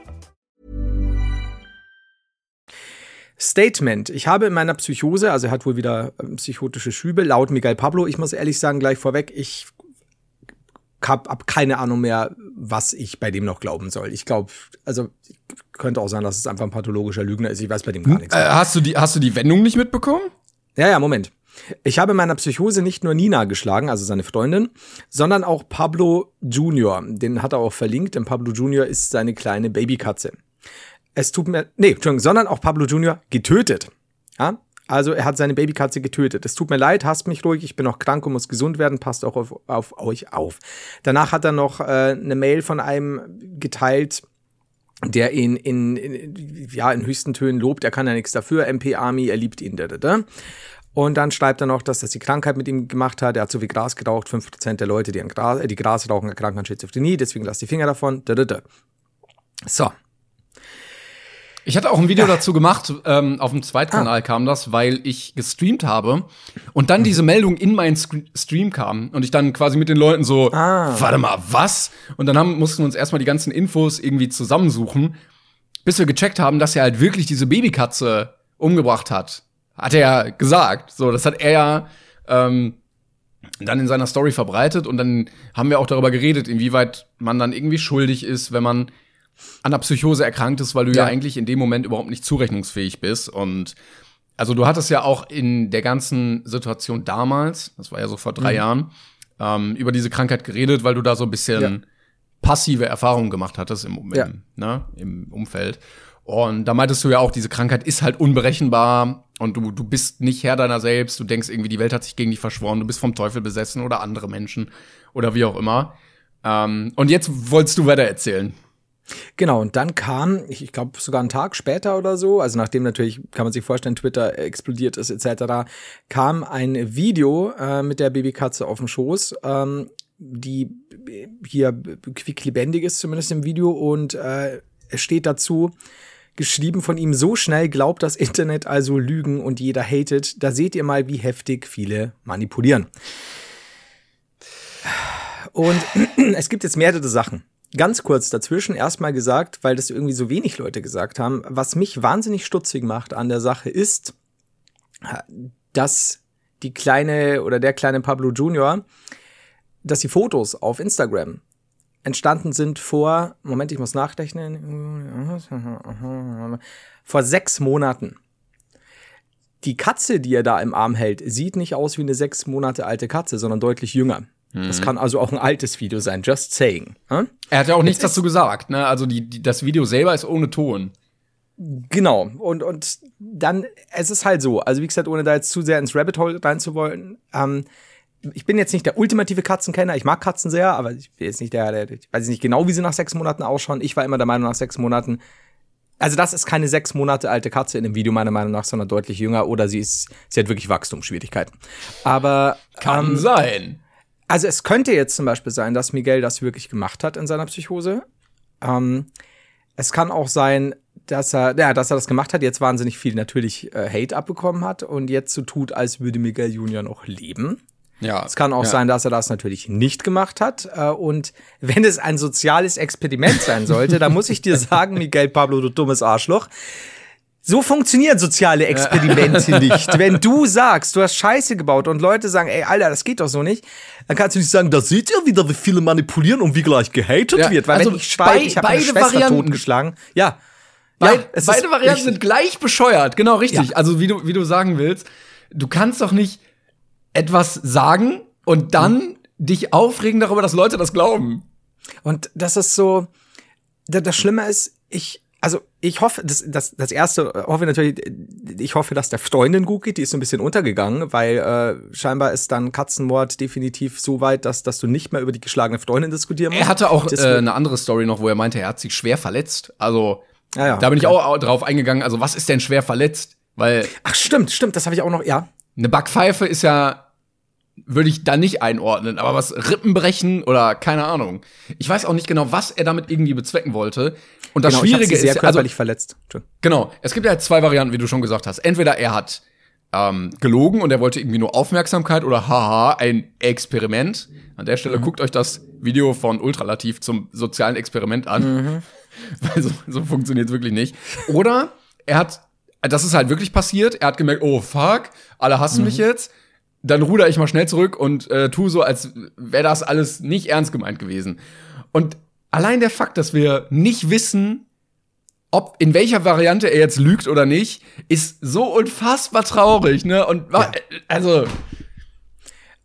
Statement. Ich habe in meiner Psychose, also er hat wohl wieder ähm, psychotische Schübe, laut Miguel Pablo, ich muss ehrlich sagen, gleich vorweg, ich hab, hab keine Ahnung mehr, was ich bei dem noch glauben soll. Ich glaube, also könnte auch sein, dass es einfach ein pathologischer Lügner ist. Ich weiß bei dem gar nichts. Äh, hast, du die, hast du die Wendung nicht mitbekommen? Ja, ja, Moment. Ich habe in meiner Psychose nicht nur Nina geschlagen, also seine Freundin, sondern auch Pablo Junior. Den hat er auch verlinkt, denn Pablo Junior ist seine kleine Babykatze es tut mir, nee, Entschuldigung, sondern auch Pablo Junior getötet. Ja? Also er hat seine Babykatze getötet. Es tut mir leid, hasst mich ruhig, ich bin noch krank und muss gesund werden, passt auch auf, auf euch auf. Danach hat er noch äh, eine Mail von einem geteilt, der ihn in, in, ja, in höchsten Tönen lobt, er kann ja nichts dafür, MP Army, er liebt ihn. Da, da, da. Und dann schreibt er noch, dass das die Krankheit mit ihm gemacht hat. Er hat so viel Gras geraucht. 5% der Leute, die, an Gras, äh, die Gras rauchen, erkranken an Schizophrenie. Deswegen lasst die Finger davon. Da, da, da. So, ich hatte auch ein Video dazu gemacht, ähm, auf dem Zweitkanal ah. kam das, weil ich gestreamt habe und dann diese Meldung in meinen Stream kam und ich dann quasi mit den Leuten so, ah. warte mal, was? Und dann haben, mussten wir uns erstmal die ganzen Infos irgendwie zusammensuchen, bis wir gecheckt haben, dass er halt wirklich diese Babykatze umgebracht hat. Hat er ja gesagt. So, das hat er ja ähm, dann in seiner Story verbreitet und dann haben wir auch darüber geredet, inwieweit man dann irgendwie schuldig ist, wenn man an der Psychose erkrankt ist, weil du ja. ja eigentlich in dem Moment überhaupt nicht zurechnungsfähig bist. Und also du hattest ja auch in der ganzen Situation damals, das war ja so vor drei mhm. Jahren, ähm, über diese Krankheit geredet, weil du da so ein bisschen ja. passive Erfahrungen gemacht hattest im, im, ja. ne, im Umfeld. Und da meintest du ja auch, diese Krankheit ist halt unberechenbar und du, du bist nicht Herr deiner selbst. Du denkst irgendwie, die Welt hat sich gegen dich verschworen, du bist vom Teufel besessen oder andere Menschen oder wie auch immer. Ähm, und jetzt wolltest du weiter erzählen. Genau, und dann kam, ich, ich glaube sogar einen Tag später oder so, also nachdem natürlich, kann man sich vorstellen, Twitter explodiert ist etc., kam ein Video äh, mit der Babykatze auf dem Schoß, ähm, die hier quicklebendig ist, zumindest im Video, und äh, es steht dazu, geschrieben von ihm, so schnell glaubt das Internet also Lügen und jeder hatet. Da seht ihr mal, wie heftig viele manipulieren. Und *clears throat* es gibt jetzt mehrere Sachen. Ganz kurz dazwischen erstmal gesagt, weil das irgendwie so wenig Leute gesagt haben, was mich wahnsinnig stutzig macht an der Sache ist, dass die kleine oder der kleine Pablo Junior, dass die Fotos auf Instagram entstanden sind vor, Moment, ich muss nachrechnen, vor sechs Monaten. Die Katze, die er da im Arm hält, sieht nicht aus wie eine sechs Monate alte Katze, sondern deutlich jünger. Mhm. Das kann also auch ein altes Video sein, just saying. Hm? Er hat ja auch nichts dazu gesagt, ne? Also die, die, das Video selber ist ohne Ton. Genau. Und, und dann, es ist halt so, also wie gesagt, ohne da jetzt zu sehr ins Rabbit Hole reinzuwollen, ähm, ich bin jetzt nicht der ultimative Katzenkenner. Ich mag Katzen sehr, aber ich bin jetzt nicht der, der ich weiß nicht genau, wie sie nach sechs Monaten ausschauen. Ich war immer der Meinung, nach sechs Monaten. Also, das ist keine sechs Monate alte Katze in dem Video, meiner Meinung nach, sondern deutlich jünger. Oder sie ist, sie hat wirklich Wachstumsschwierigkeiten. Aber. Kann ähm, sein. Also, es könnte jetzt zum Beispiel sein, dass Miguel das wirklich gemacht hat in seiner Psychose. Ähm, es kann auch sein, dass er, ja, dass er das gemacht hat, jetzt wahnsinnig viel natürlich äh, Hate abbekommen hat und jetzt so tut, als würde Miguel Junior noch leben. Ja. Es kann auch ja. sein, dass er das natürlich nicht gemacht hat. Äh, und wenn es ein soziales Experiment sein sollte, dann muss ich dir *laughs* sagen, Miguel Pablo, du dummes Arschloch. So funktionieren soziale Experimente nicht. Wenn du sagst, du hast Scheiße gebaut und Leute sagen, ey, Alter, das geht doch so nicht, dann kannst du nicht sagen, da seht ihr wieder, wie viele manipulieren und wie gleich gehatet ja, wird. Weil also wenn ich schweige, ich habe meine Schwester Varianten. totgeschlagen. Ja. Beid, ja beide Varianten sind gleich bescheuert. Genau, richtig. Ja. Also wie du, wie du sagen willst, du kannst doch nicht etwas sagen und dann mhm. dich aufregen darüber, dass Leute das glauben. Und das ist so, das Schlimme ist, ich, also ich hoffe, das, das, das erste hoffe natürlich, ich hoffe, dass der Freundin gut geht, die ist so ein bisschen untergegangen, weil äh, scheinbar ist dann Katzenmord definitiv so weit, dass, dass du nicht mehr über die geschlagene Freundin diskutieren musst. Er hatte auch äh, eine andere Story noch, wo er meinte, er hat sich schwer verletzt. Also ja, ja, da bin okay. ich auch drauf eingegangen. Also was ist denn schwer verletzt? Weil ach stimmt, stimmt, das habe ich auch noch. Ja, eine Backpfeife ist ja würde ich da nicht einordnen. Aber was Rippen brechen oder keine Ahnung. Ich weiß auch nicht genau, was er damit irgendwie bezwecken wollte. Und das genau, Schwierige ist, sehr also körperlich also, verletzt. Genau. Es gibt ja zwei Varianten, wie du schon gesagt hast. Entweder er hat ähm, gelogen und er wollte irgendwie nur Aufmerksamkeit oder haha, ein Experiment. An der Stelle mhm. guckt euch das Video von Ultralativ zum sozialen Experiment an. Mhm. *laughs* Weil so, so funktioniert es wirklich nicht. Oder er hat, das ist halt wirklich passiert, er hat gemerkt, oh fuck, alle hassen mhm. mich jetzt dann ruder ich mal schnell zurück und äh, tu so, als wäre das alles nicht ernst gemeint gewesen. Und allein der Fakt, dass wir nicht wissen, ob in welcher Variante er jetzt lügt oder nicht, ist so unfassbar traurig, ne? Und ja. also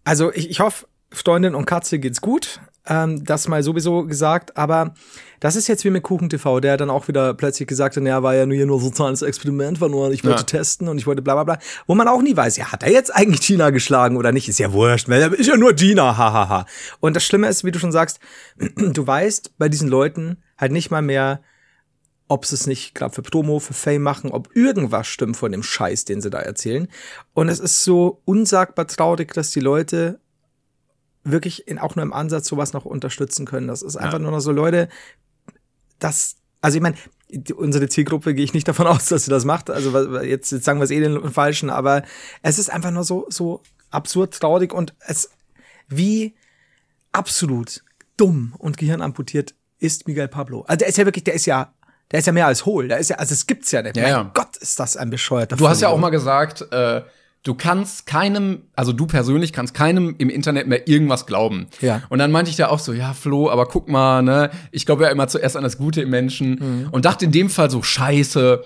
also ich, ich hoffe, Freundin und Katze geht's gut. Ähm, das mal sowieso gesagt, aber das ist jetzt wie mit Kuchen TV, der dann auch wieder plötzlich gesagt hat, naja, war ja nur hier nur so ein soziales Experiment, war nur, ich wollte ja. testen und ich wollte bla bla bla. Wo man auch nie weiß, ja, hat er jetzt eigentlich Gina geschlagen oder nicht? Ist ja wurscht, weil er ist ja nur Gina, hahaha. Ha, ha. Und das Schlimme ist, wie du schon sagst, *clears throat* du weißt bei diesen Leuten halt nicht mal mehr, ob sie es nicht gerade für Promo, für Fame machen, ob irgendwas stimmt von dem Scheiß, den sie da erzählen. Und es ist so unsagbar traurig, dass die Leute wirklich in, auch nur im Ansatz sowas noch unterstützen können. Das ist einfach ja. nur noch so Leute, das, also ich meine, unsere Zielgruppe gehe ich nicht davon *laughs* aus, dass sie das macht. Also jetzt, jetzt sagen wir es eh den Falschen, aber es ist einfach nur so, so absurd traurig und es, wie absolut dumm und gehirnamputiert ist Miguel Pablo. Also der ist ja wirklich, der ist ja, der ist ja mehr als hohl. Der ist ja, also es gibt's ja nicht. Ja, mein ja. Gott, ist das ein bescheuerter Du hast ja auch mal gesagt, äh, du kannst keinem, also du persönlich kannst keinem im Internet mehr irgendwas glauben. Ja. Und dann meinte ich da auch so, ja, Flo, aber guck mal, ne, ich glaube ja immer zuerst an das Gute im Menschen mhm. und dachte in dem Fall so, scheiße,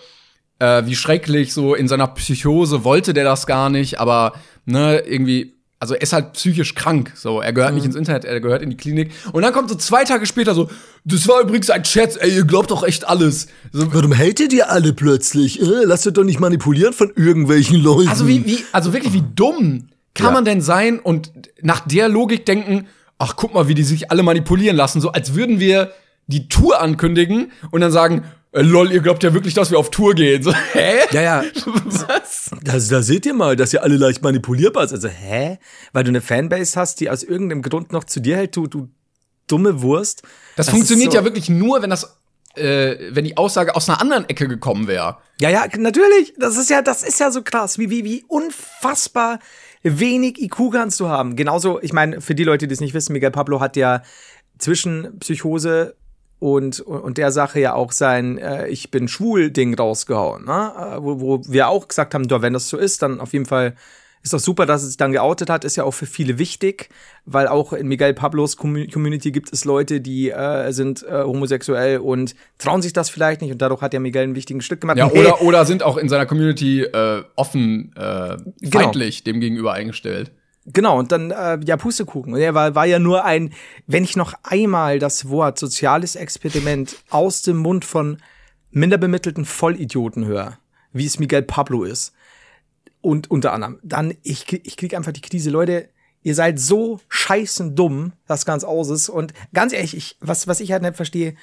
äh, wie schrecklich, so in seiner Psychose wollte der das gar nicht, aber ne, irgendwie also er ist halt psychisch krank. So, er gehört mhm. nicht ins Internet, er gehört in die Klinik. Und dann kommt so zwei Tage später so, das war übrigens ein Chat, ey, ihr glaubt doch echt alles. So, Warum hatet ihr alle plötzlich? Äh, lasst euch doch nicht manipulieren von irgendwelchen Leuten. Also wie, wie, also wirklich, wie dumm kann ja. man denn sein und nach der Logik denken, ach, guck mal, wie die sich alle manipulieren lassen, so als würden wir die Tour ankündigen und dann sagen, äh, lol, ihr glaubt ja wirklich, dass wir auf Tour gehen. So, hä? Ja, ja. *laughs* Das, da seht ihr mal, dass ihr alle leicht manipulierbar seid. Also, hä? Weil du eine Fanbase hast, die aus irgendeinem Grund noch zu dir hält, du, du dumme Wurst. Das, das funktioniert so ja wirklich nur, wenn das äh, wenn die Aussage aus einer anderen Ecke gekommen wäre. Ja, ja, natürlich. Das ist ja, das ist ja so krass, wie, wie, wie unfassbar wenig IQ kannst du haben. Genauso, ich meine, für die Leute, die es nicht wissen, Miguel Pablo hat ja zwischen Psychose und, und der Sache ja auch sein äh, Ich bin schwul Ding rausgehauen, ne? Äh, wo, wo wir auch gesagt haben, wenn das so ist, dann auf jeden Fall ist doch super, dass es sich dann geoutet hat, ist ja auch für viele wichtig, weil auch in Miguel Pablos Community gibt es Leute, die äh, sind äh, homosexuell und trauen sich das vielleicht nicht und dadurch hat ja Miguel ein wichtiges Stück gemacht. Ja, hey, oder, oder sind auch in seiner Community äh, offen äh, genau. feindlich genau. dem gegenüber eingestellt. Genau, und dann, äh, ja, Pustekuchen. Und er war, war ja nur ein, wenn ich noch einmal das Wort soziales Experiment aus dem Mund von minderbemittelten Vollidioten höre, wie es Miguel Pablo ist, und unter anderem, dann, ich, ich krieg einfach die Krise, Leute, ihr seid so scheißen dumm, das ganz aus ist. Und ganz ehrlich, ich, was, was ich halt nicht verstehe,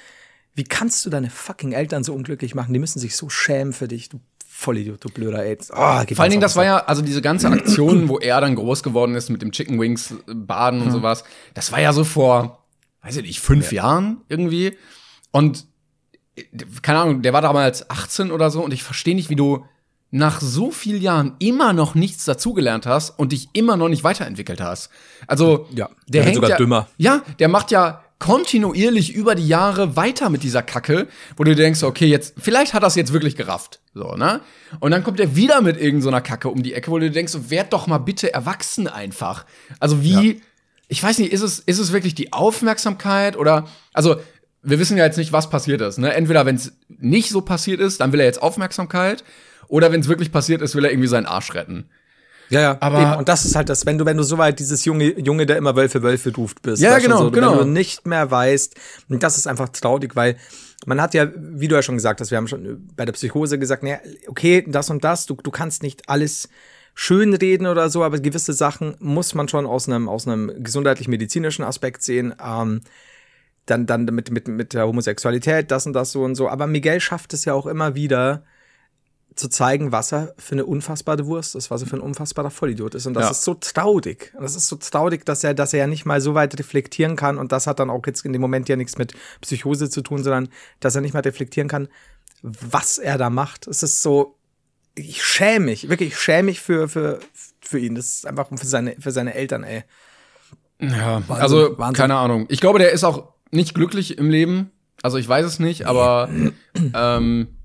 wie kannst du deine fucking Eltern so unglücklich machen? Die müssen sich so schämen für dich, du Vollidiot, du blöder AIDS. Oh, Vor allen Dingen, das war ja, also diese ganze Aktion, wo er dann groß geworden ist mit dem Chicken Wings äh, Baden und mhm. sowas, das war ja so vor, weiß ich nicht, fünf ja. Jahren irgendwie. Und äh, keine Ahnung, der war damals 18 oder so und ich verstehe nicht, wie du nach so vielen Jahren immer noch nichts dazugelernt hast und dich immer noch nicht weiterentwickelt hast. Also, ja, der, der hängt sogar ja, dümmer. Ja, der macht ja kontinuierlich über die Jahre weiter mit dieser Kacke, wo du denkst, okay, jetzt, vielleicht hat das jetzt wirklich gerafft. So, ne? Und dann kommt er wieder mit irgendeiner so Kacke um die Ecke, wo du denkst, so, werd doch mal bitte erwachsen einfach. Also wie, ja. ich weiß nicht, ist es, ist es wirklich die Aufmerksamkeit oder, also, wir wissen ja jetzt nicht, was passiert ist, ne? Entweder, wenn es nicht so passiert ist, dann will er jetzt Aufmerksamkeit, oder wenn es wirklich passiert ist, will er irgendwie seinen Arsch retten. Ja, ja. Aber Eben. und das ist halt das, wenn du, wenn du so weit dieses Junge, Junge, der immer Wölfe, Wölfe ruft bist. Ja, genau, so, genau. Wenn du nicht mehr weißt, und das ist einfach traurig, weil man hat ja, wie du ja schon gesagt hast, wir haben schon bei der Psychose gesagt, naja, okay, das und das, du, du kannst nicht alles schön reden oder so, aber gewisse Sachen muss man schon aus einem, aus einem gesundheitlich-medizinischen Aspekt sehen. Ähm, dann, dann mit, mit, mit der Homosexualität, das und das so und so. Aber Miguel schafft es ja auch immer wieder, zu zeigen, was er für eine unfassbare Wurst ist, was er für ein unfassbarer Vollidiot ist. Und das ja. ist so traurig. Und das ist so traurig, dass er, dass er ja nicht mal so weit reflektieren kann. Und das hat dann auch jetzt in dem Moment ja nichts mit Psychose zu tun, sondern dass er nicht mal reflektieren kann, was er da macht. Es ist so, ich schäme mich, wirklich, ich schäme mich für, für, für ihn. Das ist einfach für seine, für seine Eltern, ey. Ja, Wahnsinn, also, Wahnsinn. keine Ahnung. Ich glaube, der ist auch nicht glücklich im Leben. Also, ich weiß es nicht, aber, ähm,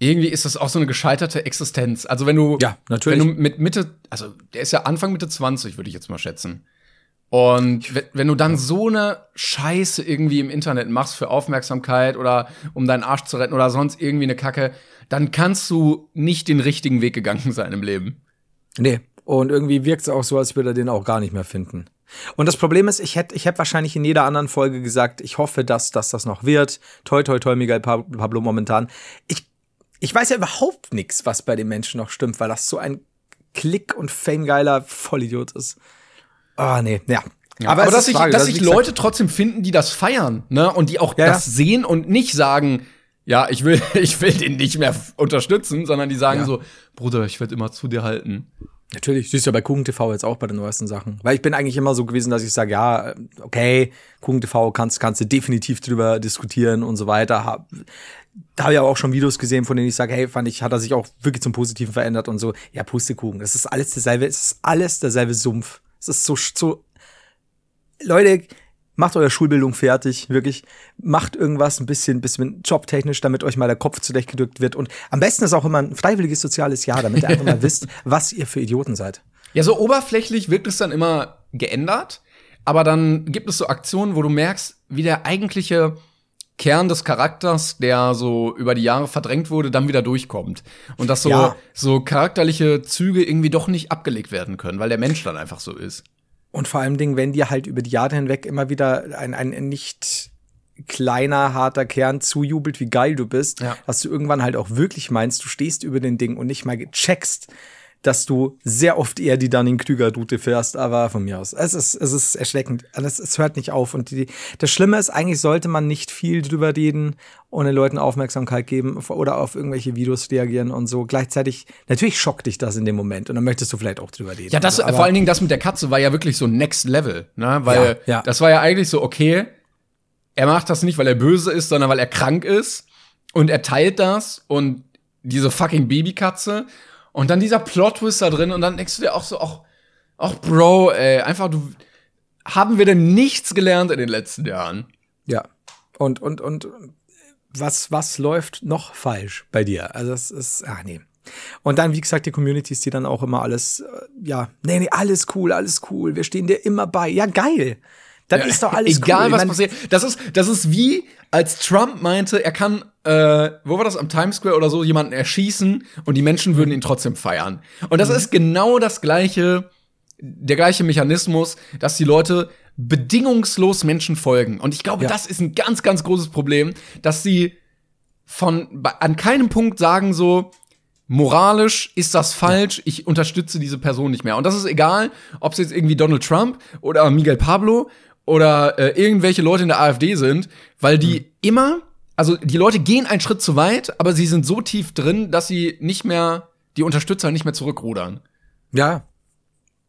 irgendwie ist das auch so eine gescheiterte Existenz. Also wenn du, ja, natürlich. wenn du mit Mitte, also der ist ja Anfang Mitte 20, würde ich jetzt mal schätzen. Und wenn du dann so eine Scheiße irgendwie im Internet machst für Aufmerksamkeit oder um deinen Arsch zu retten oder sonst irgendwie eine Kacke, dann kannst du nicht den richtigen Weg gegangen *laughs* sein im Leben. Nee. Und irgendwie wirkt es auch so, als würde er den auch gar nicht mehr finden. Und das Problem ist, ich hätte ich hätte wahrscheinlich in jeder anderen Folge gesagt, ich hoffe, dass, dass das noch wird. Toi, toi, toi, Miguel Pablo momentan. Ich ich weiß ja überhaupt nichts, was bei den Menschen noch stimmt, weil das so ein Klick- und famegeiler Vollidiot ist. Ah, oh, nee, ja. ja aber, aber dass sich, Leute trotzdem finden, die das feiern, ne, und die auch ja, das ja. sehen und nicht sagen, ja, ich will, *laughs* ich will den nicht mehr unterstützen, sondern die sagen so, Bruder, ich werde immer zu dir halten. Natürlich, siehst du ja bei Kuchen TV jetzt auch bei den neuesten Sachen. Weil ich bin eigentlich immer so gewesen, dass ich sage, ja, okay, Kuchen TV kannst, kannst du definitiv drüber diskutieren und so weiter da habe ich aber auch schon Videos gesehen, von denen ich sage, hey, fand ich, hat er sich auch wirklich zum Positiven verändert und so. Ja, Pustekuchen. Das ist alles derselbe, es ist alles derselbe Sumpf. Es ist so, so, Leute, macht eure Schulbildung fertig, wirklich. Macht irgendwas ein bisschen, bisschen jobtechnisch, damit euch mal der Kopf zurechtgedrückt wird. Und am besten ist auch immer ein freiwilliges soziales Jahr, damit ihr einfach mal *laughs* wisst, was ihr für Idioten seid. Ja, so oberflächlich wird es dann immer geändert. Aber dann gibt es so Aktionen, wo du merkst, wie der eigentliche Kern des Charakters, der so über die Jahre verdrängt wurde, dann wieder durchkommt. Und dass so, ja. so charakterliche Züge irgendwie doch nicht abgelegt werden können, weil der Mensch dann einfach so ist. Und vor allem Dingen, wenn dir halt über die Jahre hinweg immer wieder ein, ein nicht kleiner, harter Kern zujubelt, wie geil du bist, Ja. dass du irgendwann halt auch wirklich meinst, du stehst über den Ding und nicht mal checkst, dass du sehr oft eher die Dunning-Krüger-Route fährst, aber von mir aus. Es ist, es ist erschreckend. Es, es hört nicht auf. Und die, das Schlimme ist, eigentlich sollte man nicht viel drüber reden und den Leuten Aufmerksamkeit geben oder auf irgendwelche Videos reagieren und so. Gleichzeitig, natürlich schockt dich das in dem Moment und dann möchtest du vielleicht auch drüber reden. Ja, das, Und so, aber- vor allen Dingen das mit der Katze war ja wirklich so Next Level, ne? Weil Ja, ja. das war ja eigentlich so, okay, er macht das nicht, weil er böse ist, sondern weil er krank ist. Und er teilt das und diese fucking Babykatze. Und dann dieser Plot-Twist da drin und dann denkst du dir auch so, auch, auch Bro, ey, einfach du, haben wir denn nichts gelernt in den letzten Jahren? Ja. Und, und, und was, was läuft noch falsch bei dir? Also es ist, ah nee. Und dann, wie gesagt, die Communities, die dann auch immer alles, äh, ja, nee, nee, alles cool, alles cool, wir stehen dir immer bei. Ja, geil. Dann ist doch *laughs* alles Egal, cool. Ich was mein, passiert. Das ist, das ist wie, als Trump meinte, er kann, äh, wo war das, am Times Square oder so, jemanden erschießen und die Menschen würden ihn trotzdem feiern. Und das ist genau das gleiche, der gleiche Mechanismus, dass die Leute bedingungslos Menschen folgen. Und ich glaube, Ja. das ist ein ganz, ganz großes Problem, dass sie von, an keinem Punkt sagen so, moralisch ist das falsch, ich unterstütze diese Person nicht mehr. Und das ist egal, ob es jetzt irgendwie Donald Trump oder Miguel Pablo oder äh, irgendwelche Leute in der AfD sind, weil die immer, also die Leute gehen einen Schritt zu weit, aber sie sind so tief drin, dass sie nicht mehr, die Unterstützer nicht mehr zurückrudern. Ja.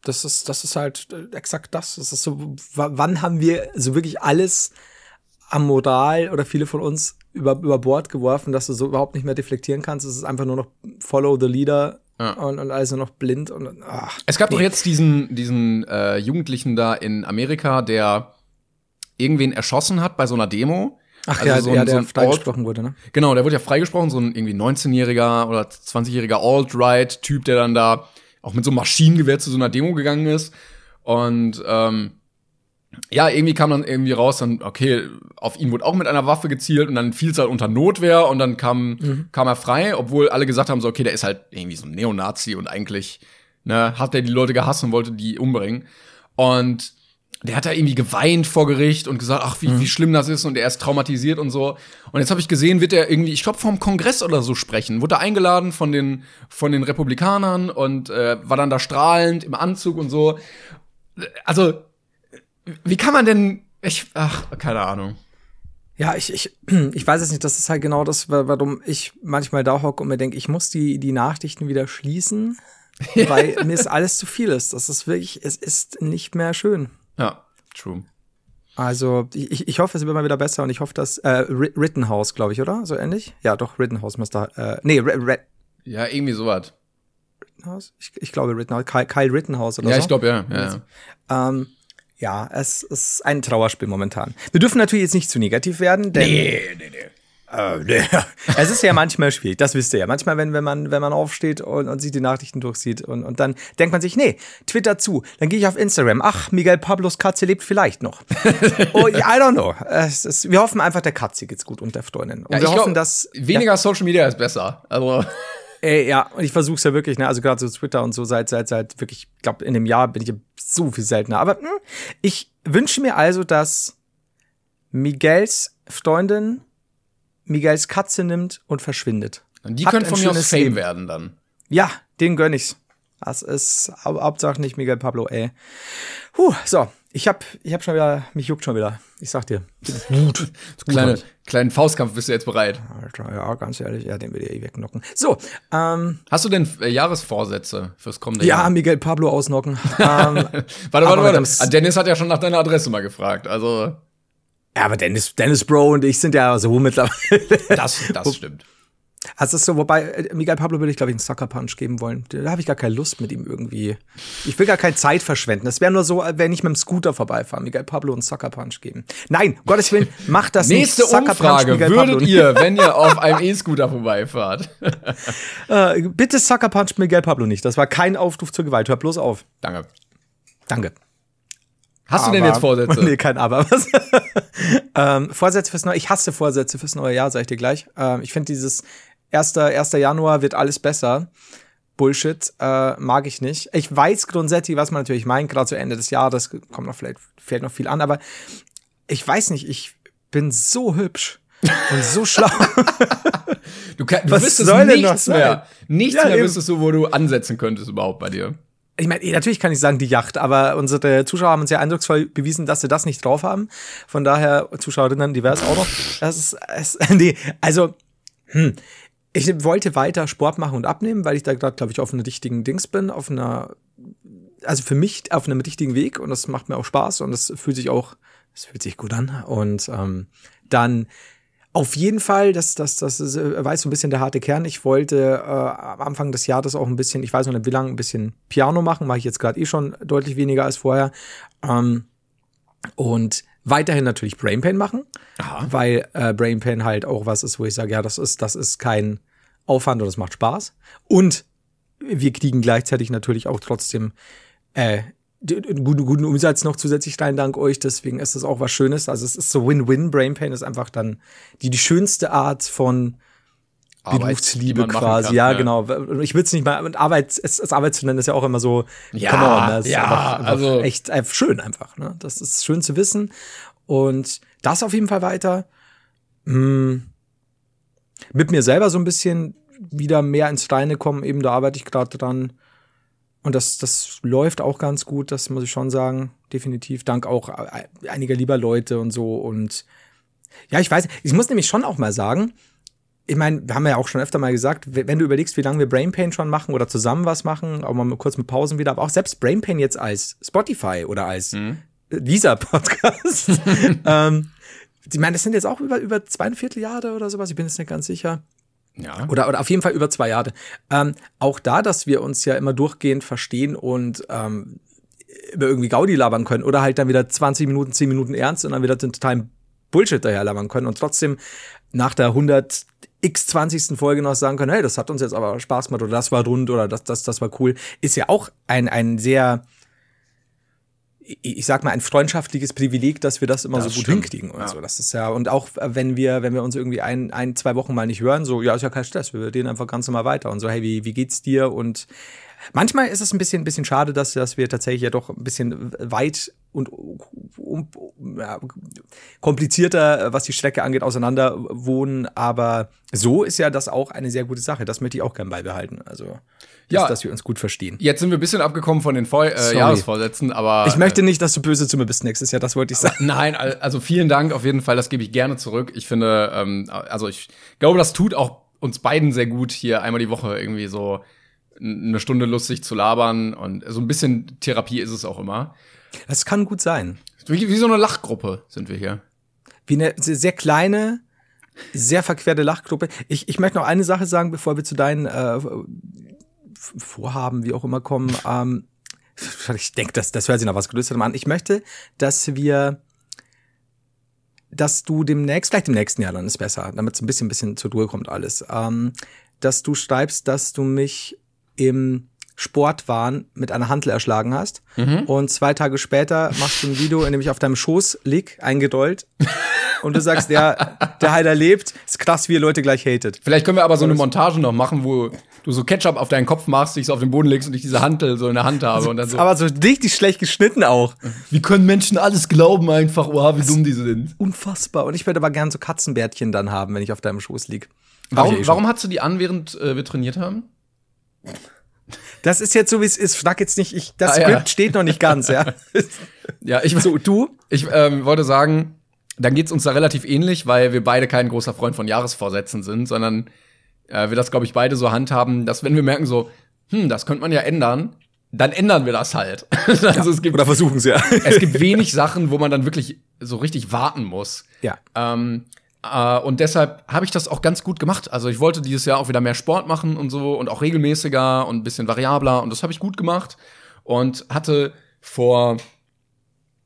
Das ist, das ist halt äh, exakt das. Das ist so, wann haben wir so wirklich alles am Moral oder viele von uns über, über Bord geworfen, dass du so überhaupt nicht mehr deflektieren kannst. Es ist einfach nur noch follow the leader Ja. und, und alles nur noch blind und ach. Es gab doch jetzt diesen, diesen äh, Jugendlichen da in Amerika, der irgendwen erschossen hat bei so einer Demo. Ach Also ja, so ein- ja, so der ein freigesprochen wurde, ne? Genau, der wurde ja freigesprochen, so ein irgendwie 19-jähriger oder 20-jähriger Alt-Right-Typ, der dann da auch mit so einem Maschinengewehr zu so einer Demo gegangen ist. Und ähm, ja, irgendwie kam dann irgendwie raus, dann, okay, auf ihn wurde auch mit einer Waffe gezielt und dann fiel es halt unter Notwehr und dann kam, kam er frei, obwohl alle gesagt haben, so, okay, der ist halt irgendwie so ein Neonazi und eigentlich ne, hat er die Leute gehasst und wollte die umbringen. Und der hat da irgendwie geweint vor Gericht und gesagt, ach, wie, wie schlimm das ist und er ist traumatisiert und so. Und jetzt habe ich gesehen, wird er irgendwie, ich glaube, vom Kongress oder so sprechen. Wurde er eingeladen von den, von den Republikanern und äh, war dann da strahlend im Anzug und so. Also, wie kann man denn, ich, ach, keine Ahnung. Ja, ich, ich, *clears throat* ich weiß es nicht. Das ist halt genau das, wa- warum ich manchmal da hocke und mir denke, ich muss die, die Nachrichten wieder schließen, *laughs* weil mir ist alles zu viel ist. Das ist wirklich, es ist nicht mehr schön. Ja, true. Also, ich, ich hoffe, es wird mal wieder besser und ich hoffe, dass äh, Ri- Rittenhouse, glaube ich, oder? So ähnlich? Ja, doch, Rittenhouse müsste. Äh, nee, Ri- Ri- Ja, irgendwie sowas. Rittenhouse? Ich, ich glaube Rittenhouse. Kyle, Kyle Rittenhouse oder Ja, so. ich glaube, ja. ja, ja. Ähm, ja, es ist ein Trauerspiel momentan. Wir dürfen natürlich jetzt nicht zu negativ werden, denn Nee, nee, nee. Äh, *laughs* es ist ja manchmal schwierig, das wisst ihr ja. Manchmal, wenn, wenn, man, wenn man aufsteht und, und sich die Nachrichten durchsieht und, und dann denkt man sich, nee, Twitter zu, dann gehe ich auf Instagram. Ach, Miguel Pablos Katze lebt vielleicht noch. *laughs* oh, I don't know. Es ist, wir hoffen einfach, der Katze geht's gut und der Freundin. Und Ja, wir hoffen, glaub, dass. weniger Social Media ist besser. Also, *laughs* Ey, ja, und ich versuche es ja wirklich, ne? Also gerade so Twitter und so seit, seit, seit wirklich, ich glaube, in dem Jahr bin ich ja so viel seltener. Aber hm, ich wünsche mir also, dass Miguels Freundin Miguels Katze nimmt und verschwindet. die Habt können von mir aus Fame Leben. werden dann. Ja, den gönn ich's. Das ist hau Hauptsache nicht Miguel Pablo, ey. Puh, so, ich hab, ich hab schon wieder, mich juckt schon wieder. Ich sag dir. So *laughs* kleine, kleinen Faustkampf bist du jetzt bereit. Alter, ja, ganz ehrlich, ja, den will ich eh wegknocken. So, ähm, Hast du denn äh, Jahresvorsätze fürs kommende ja, Jahr? Miguel Pablo ausnocken. *laughs* ähm, Warte, warte, warte. Ah, Dennis hat ja schon nach deiner Adresse mal gefragt. Also, ja, aber Dennis, Dennis Bro und ich sind ja so mittlerweile. das, das stimmt. Also so, wobei, äh, Miguel Pablo würde ich, glaube ich, einen Sucker Punch geben wollen. Da habe ich gar keine Lust mit ihm irgendwie. Ich will gar keine Zeit verschwenden. Das wäre nur so, äh, wenn ich mit dem Scooter vorbeifahre, Miguel Pablo einen Sucker Punch geben. Nein, um Gottes Willen, macht das Nächste nicht. Sucker Umfrage. Miguel Pablo Würdet nicht. ihr, wenn ihr auf einem E-Scooter vorbeifahrt? *laughs* Äh, bitte Sucker Punch Miguel Pablo nicht. Das war kein Aufruf zur Gewalt. Hör bloß auf. Danke. Danke. Hast du denn jetzt Vorsätze? *laughs* Nee, kein Aber. Was? *laughs* ähm, Vorsätze fürs neue Ich hasse Vorsätze fürs neue Jahr, sag ich dir gleich. Ähm, ich finde dieses 1. 1. Januar wird alles besser. Bullshit äh, mag ich nicht. Ich weiß grundsätzlich, was man natürlich meint, gerade zu Ende des Jahres kommt noch vielleicht fällt noch viel an, aber ich weiß nicht, ich bin so hübsch und so schlau. *laughs* du, kann, du was wüsstest soll nichts mehr. Nichts ja, mehr eben. wüsstest du, wo du ansetzen könntest überhaupt bei dir. Ich meine, natürlich kann ich sagen, die Yacht, aber unsere Zuschauer haben uns ja eindrucksvoll bewiesen, dass sie das nicht drauf haben. Von daher, Zuschauerinnen divers auch noch. Das ist, es, *laughs* nee, also, hm, ich wollte weiter Sport machen und abnehmen, weil ich da gerade, glaube ich, auf einem richtigen Dings bin, auf einer, also für mich auf einem richtigen Weg und das macht mir auch Spaß und das fühlt sich auch, das fühlt sich gut an. Und ähm, dann auf jeden Fall, das, das, das ist, äh, weiß so ein bisschen der harte Kern. Ich wollte äh, am Anfang des Jahres auch ein bisschen, ich weiß noch nicht wie lange, ein bisschen Piano machen, mache ich jetzt gerade eh schon deutlich weniger als vorher. Ähm, und weiterhin natürlich Brain Pain machen, Aha. weil äh, Brain Pain halt auch was ist, wo ich sage, ja, das ist, das ist kein Aufwand und das macht Spaß. Und wir kriegen gleichzeitig natürlich auch trotzdem äh, guten, guten Umsatz noch zusätzlich rein dank euch. Deswegen ist das auch was Schönes. Also es ist so Win-Win. Brain Pain ist einfach dann die, die schönste Art von Berufsliebe quasi. Kann, ja, ja, genau. Ich würde es nicht mal, Arbeit, es, es Arbeit zu nennen, ist ja auch immer so, ja, on, das ja, einfach, einfach also echt einfach schön einfach. Ne? Das ist schön zu wissen. Und das auf jeden Fall weiter. Hm. Mit mir selber so ein bisschen wieder mehr ins Reine kommen, eben da arbeite ich gerade dran. Und das, das läuft auch ganz gut, das muss ich schon sagen. Definitiv. Dank auch einiger lieber Leute und so. Und ja, ich weiß, ich muss nämlich schon auch mal sagen, ich meine, wir haben ja auch schon öfter mal gesagt, wenn du überlegst, wie lange wir Brain Pain schon machen oder zusammen was machen, auch mal kurz mit Pausen wieder, aber auch selbst Brain Pain jetzt als Spotify oder als mhm. dieser Podcast. *laughs* ähm, ich meine, das sind jetzt auch über, über zweieinviertel Jahre oder sowas, ich bin jetzt nicht ganz sicher. Ja. Oder, oder auf jeden Fall über zwei Jahre. Ähm, auch da, dass wir uns ja immer durchgehend verstehen und ähm, über irgendwie Gaudi labern können oder halt dann wieder 20 Minuten, 10 Minuten ernst und dann wieder den totalen Bullshit daher labern können und trotzdem nach der 100 x 20. Folge noch sagen können, hey, das hat uns jetzt aber Spaß gemacht oder das war rund oder das, das, das war cool, ist ja auch ein, ein sehr ich sag mal, ein freundschaftliches Privileg, dass wir das immer das so gut stimmt. hinkriegen und ja. so. Das ist ja, und auch wenn wir, wenn wir uns irgendwie ein, ein, zwei Wochen mal nicht hören, so, ja, ist ja kein Stress, wir gehen einfach ganz normal weiter und so, hey, wie, wie geht's dir? Und manchmal ist es ein bisschen, ein bisschen schade, dass, dass wir tatsächlich ja doch ein bisschen weit und um, ja, komplizierter, was die Strecke angeht, auseinander wohnen. Aber so ist ja das auch eine sehr gute Sache. Das möchte ich auch gern beibehalten. Also, ja, dass wir uns gut verstehen. Jetzt sind wir ein bisschen abgekommen von den Voll äh, Jahresvorsätzen, aber. Ich möchte nicht, dass du böse zu mir bist nächstes Jahr, das wollte ich sagen. Nein, also vielen Dank auf jeden Fall, das gebe ich gerne zurück. Ich finde, ähm, also ich glaube, das tut auch uns beiden sehr gut, hier einmal die Woche irgendwie so eine Stunde lustig zu labern und so ein bisschen Therapie ist es auch immer. Das kann gut sein. Wie, wie so eine Lachgruppe sind wir hier. Wie eine sehr kleine, sehr verquerte Lachgruppe. Ich, ich möchte noch eine Sache sagen, bevor wir zu deinen äh, Vorhaben, wie auch immer, kommen. Ähm, *laughs* ich denke, das, das hört sich noch was Größerem an. Ich möchte, dass wir dass du demnächst, vielleicht im nächsten Jahr dann ist besser, damit es ein bisschen, bisschen zur Ruhe kommt alles, ähm, dass du schreibst, dass du mich im Sportwahn mit einer Hantel erschlagen hast. Mhm. Und zwei Tage später machst du ein Video, in dem ich auf deinem Schoß lieg, eingedollt. und du sagst, der, der Heider lebt. Ist krass, wie ihr Leute gleich hatet. Vielleicht können wir aber so eine Montage noch machen, wo du so Ketchup auf deinen Kopf machst, dich so auf den Boden legst und ich diese Hantel so in der Hand habe. Und dann so. Aber so richtig schlecht geschnitten auch. Wie können Menschen alles glauben einfach, oh, wie dumm die sind. Unfassbar. Und ich würde aber gern so Katzenbärtchen dann haben, wenn ich auf deinem Schoß lieg. Warum, eh warum hast du die an, während äh, wir trainiert haben? Das ist jetzt so, wie es ist. Frag jetzt nicht, ich, das ah, Skript ja. steht noch nicht ganz, ja. *laughs* ja, ich, so, du? Ich ähm, wollte sagen, dann geht's uns da relativ ähnlich, weil wir beide kein großer Freund von Jahresvorsätzen sind, sondern äh, wir das, glaube ich, beide so handhaben, dass wenn wir merken so, hm, das könnte man ja ändern, dann ändern wir das halt. *laughs* also ja, es gibt, oder versuchen es ja. es gibt wenig Sachen, wo man dann wirklich so richtig warten muss. Ja. Ähm, äh, und deshalb habe ich das auch ganz gut gemacht. Also ich wollte dieses Jahr auch wieder mehr Sport machen und so und auch regelmäßiger und ein bisschen variabler und das habe ich gut gemacht und hatte vor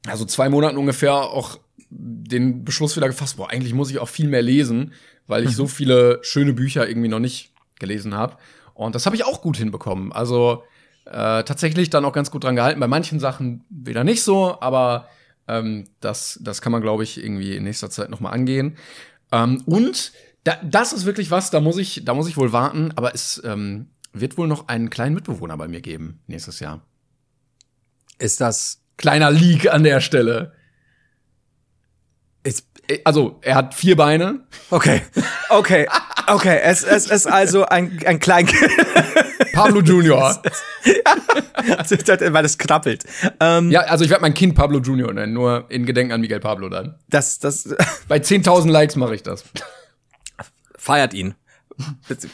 also zwei Monaten ungefähr auch den Beschluss wieder gefasst, boah, eigentlich muss ich auch viel mehr lesen, weil ich so viele schöne Bücher irgendwie noch nicht gelesen habe. Und das habe ich auch gut hinbekommen. Also äh, tatsächlich dann auch ganz gut dran gehalten. Bei manchen Sachen wieder nicht so, aber ähm, das, das kann man, glaube ich, irgendwie in nächster Zeit noch mal angehen. Ähm, und da, das ist wirklich was, da muss ich, da muss ich wohl warten. Aber es, ähm, wird wohl noch einen kleinen Mitbewohner bei mir geben nächstes Jahr. Ist das. Kleiner Leak an der Stelle. Ist, Also, er hat vier Beine. okay. Okay. *laughs* Okay. Es, es ist also ein, ein Kleinkind. *laughs* Pablo Junior. Also, ich dachte, weil das krabbelt. Ähm, ja, also ich werde mein Kind Pablo Junior nennen, nur in Gedenken an Miguel Pablo dann. das, das Bei 10.000 Likes mache ich das. feiert ihn.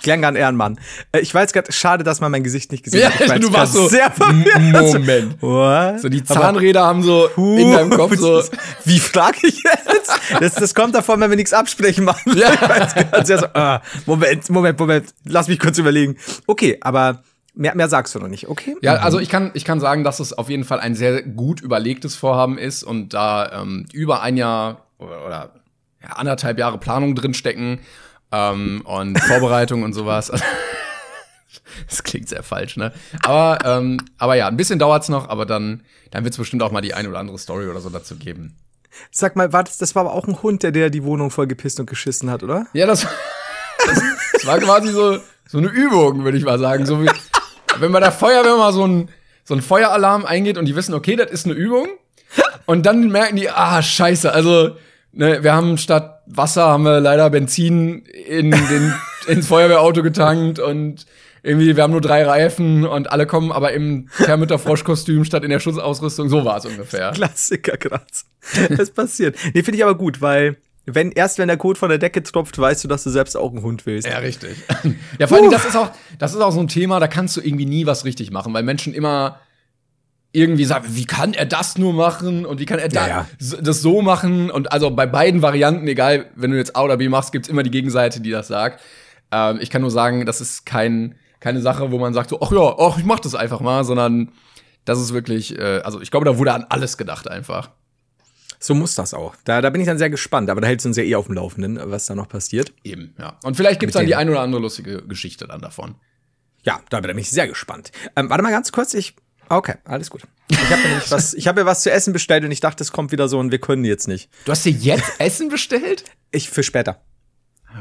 Klang an Ehrenmann. Äh, Ich weiß gerade, schade, dass man mein Gesicht nicht gesehen hat. Ich war du warst so, sehr verwirrt. Also, Moment. What? So die Aber- Zahnräder haben so in deinem Kopf so. Wie frage ich jetzt? Das, das kommt davon, wenn wir nichts absprechen machen. Ja. Ich weiß grad sehr so, ah, Moment, Moment, Moment. Lass mich kurz überlegen. Okay, aber mehr, mehr sagst du noch nicht, okay? Ja, also ich kann, ich kann sagen, dass es auf jeden Fall ein sehr gut überlegtes Vorhaben ist und da ähm, über ein Jahr oder, oder ja, anderthalb Jahre Planung drinstecken ähm, und Vorbereitung und sowas. *laughs* Das klingt sehr falsch, ne? Aber, ähm, aber ja, ein bisschen dauert's noch, aber dann, dann wird's bestimmt auch mal die ein oder andere Story oder so dazu geben. Sag mal, war das, das war aber auch ein Hund, der dir die Wohnung voll gepisst und geschissen hat, oder? Ja, das, *laughs* das, das war quasi so, so eine Übung, würde ich mal sagen. So wie, wenn bei der Feuerwehr mal so ein, so ein Feueralarm eingeht und die wissen, okay, das ist eine Übung. Und dann merken die, ah, scheiße, also, ne, wir haben statt Wasser haben wir leider Benzin in den, *laughs* ins Feuerwehrauto getankt und irgendwie, wir haben nur drei Reifen und alle kommen aber im Thermütter-Froschkostüm statt in der Schutzausrüstung. So war es ungefähr. Klassiker, krass. Das passiert. Nee, finde ich aber gut, weil wenn, erst wenn der Kot von der Decke tropft, weißt du, dass du selbst auch einen Hund willst. Ja, richtig. *laughs* Ja, vor allem, das ist auch, das ist auch so ein Thema, da kannst du irgendwie nie was richtig machen, weil Menschen immer irgendwie sagen, wie kann er das nur machen und wie kann er da, Ja, das so machen und also bei beiden Varianten, egal, wenn du jetzt A oder B machst, gibt's immer die Gegenseite, die das sagt. Ähm, ich kann nur sagen, das ist kein, keine Sache, wo man sagt so, ach ja, ach, ich mach das einfach mal, sondern das ist wirklich, äh, also ich glaube, da wurde an alles gedacht einfach. So muss das auch. Da, da bin ich dann sehr gespannt, aber da hältst du uns ja eh auf dem Laufenden, was da noch passiert. Eben, ja. Und vielleicht gibt's dann die ein oder andere lustige Geschichte dann davon. Ja, da bin ich sehr gespannt. Ähm, warte mal ganz kurz, ich. Okay, alles gut. Ich habe was, ich habe mir was zu essen bestellt und ich dachte, es kommt wieder so und wir können jetzt nicht. Du hast dir jetzt Essen bestellt? Ich für später.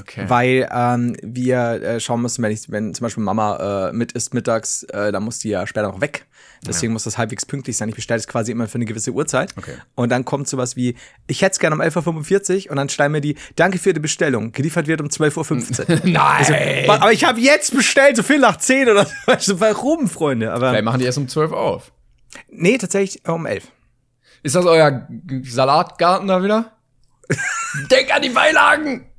Okay. Weil ähm, wir äh, schauen müssen, wenn ich, wenn zum Beispiel Mama äh, mit isst mittags, äh, dann muss die ja später noch weg. Deswegen muss das halbwegs pünktlich sein. Ich bestelle es quasi immer für eine gewisse Uhrzeit. Okay. Und dann kommt sowas wie, ich hätte es gerne um 11.45 Uhr und dann schreiben mir die, danke für die Bestellung. Geliefert wird um 12.15 Uhr. *laughs* Nein! Also, aber ich habe jetzt bestellt, so viel nach 10 oder so. Also, Warum, Freunde? Aber Vielleicht machen die erst um 12 auf. nee, tatsächlich um 11. Ist das euer Salatgarten da wieder? *laughs* Denk an die Beilagen!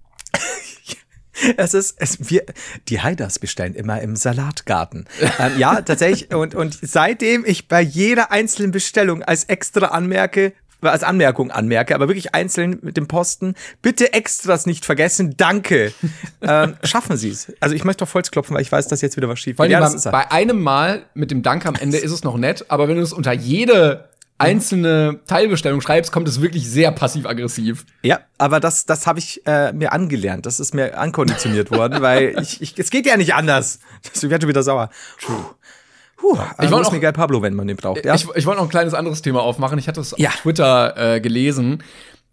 *laughs* Es ist, es, wir, die Haiders bestellen immer im Salatgarten. ähm, ja, tatsächlich. Und, und seitdem ich bei jeder einzelnen Bestellung als extra anmerke, als Anmerkung anmerke, aber wirklich einzeln mit dem Posten, bitte Extras nicht vergessen, danke. ähm, schaffen Sie es. Also ich möchte auf Holz klopfen, weil ich weiß, dass jetzt wieder was schief allem Ja, bei, bei einem Mal mit dem Dank am Ende ist es noch nett, aber wenn du es unter jede einzelne Teilbestellung schreibst, kommt es wirklich sehr passiv-aggressiv. Ja, aber das, das habe ich äh, mir angelernt. Das ist mir ankonditioniert worden, *laughs* weil ich, ich, es geht ja nicht anders. Ich werde schon wieder sauer. Puh. Puh, ich wollte auch- Miguel Pablo, wenn man den braucht. Ja? Ich, ich wollte noch ein kleines anderes Thema aufmachen. Ich hatte es Ja. auf Twitter äh, gelesen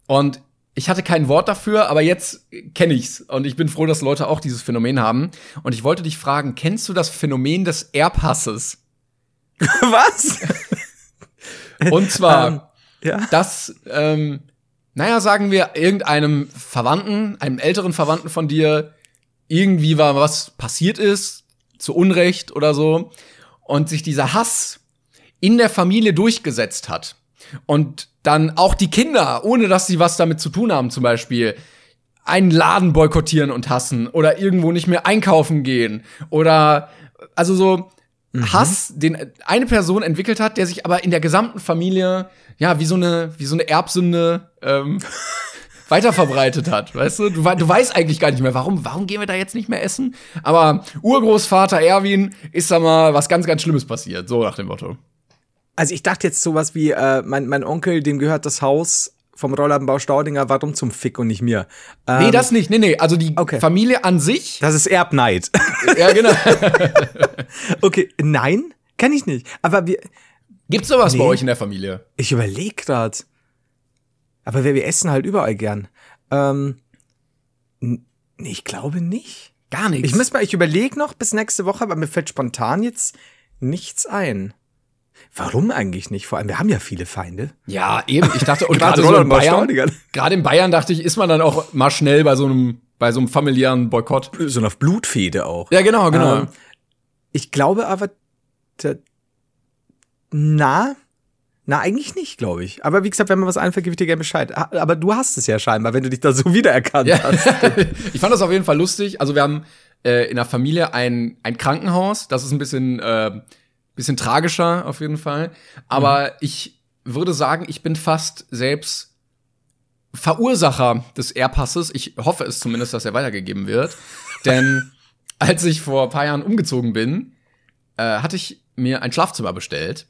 und ich hatte kein Wort dafür, aber jetzt kenne ich's und ich bin froh, dass Leute auch dieses Phänomen haben. Und ich wollte dich fragen, kennst du das Phänomen des Erbhasses? *laughs* Was? *laughs* Und zwar, Ähm, ja. dass, ähm, naja, sagen wir, irgendeinem Verwandten, einem älteren Verwandten von dir, irgendwie war was passiert ist, zu Unrecht oder so, und sich dieser Hass in der Familie durchgesetzt hat. Und dann auch die Kinder, ohne dass sie was damit zu tun haben, zum Beispiel, einen Laden boykottieren und hassen oder irgendwo nicht mehr einkaufen gehen oder also so Hass, den eine Person entwickelt hat, der sich aber in der gesamten Familie ja wie so eine wie so eine Erbsünde ähm, *laughs* weiterverbreitet hat, weißt du? Du, du weißt eigentlich gar nicht mehr, warum warum gehen wir da jetzt nicht mehr essen? Aber Urgroßvater Erwin ist da mal was ganz ganz Schlimmes passiert, so nach dem Motto. Also ich dachte jetzt sowas wie, äh, mein, mein Onkel, dem gehört das Haus vom Rollladenbau Staudinger, warum zum Fick und nicht mir? Ähm, Nee, das nicht. Nee, nee, also die Okay. Familie an sich. das ist Erbneid. Ja, genau. *laughs* okay, nein, kann ich nicht. Aber wir, Gibt's sowas bei Nee. euch in der Familie? ich überlege grad. Aber wir, wir essen halt überall gern. Ähm, nee, ich glaube nicht. Gar nichts. Ich muss mal, ich überlege noch bis nächste Woche, aber mir fällt spontan jetzt nichts ein. Warum eigentlich nicht? Vor allem, wir haben ja viele Feinde. Ja, eben. Ich dachte, *laughs* und Gerade so in Bayern, gerade in Bayern dachte ich, ist man dann auch mal schnell bei so einem, bei so einem familiären Boykott. So eine Blutfede auch. Ja, genau, genau. Ähm, ich glaube aber, da, na, na, eigentlich nicht, glaube ich. Aber wie gesagt, wenn mir was einfällt, gebe ich dir gerne Bescheid. Aber du hast es ja scheinbar, wenn du dich da so *laughs* wiedererkannt Ja. hast. *laughs* ich fand das auf jeden Fall lustig. Also wir haben äh, in der Familie ein, ein Krankenhaus. Das ist ein bisschen, äh, bisschen tragischer auf jeden Fall. Aber ich würde sagen, ich bin fast selbst Verursacher des Airpasses. Ich hoffe es zumindest, dass er weitergegeben wird. *laughs* Denn als ich vor ein paar Jahren umgezogen bin, äh, hatte ich mir ein Schlafzimmer bestellt.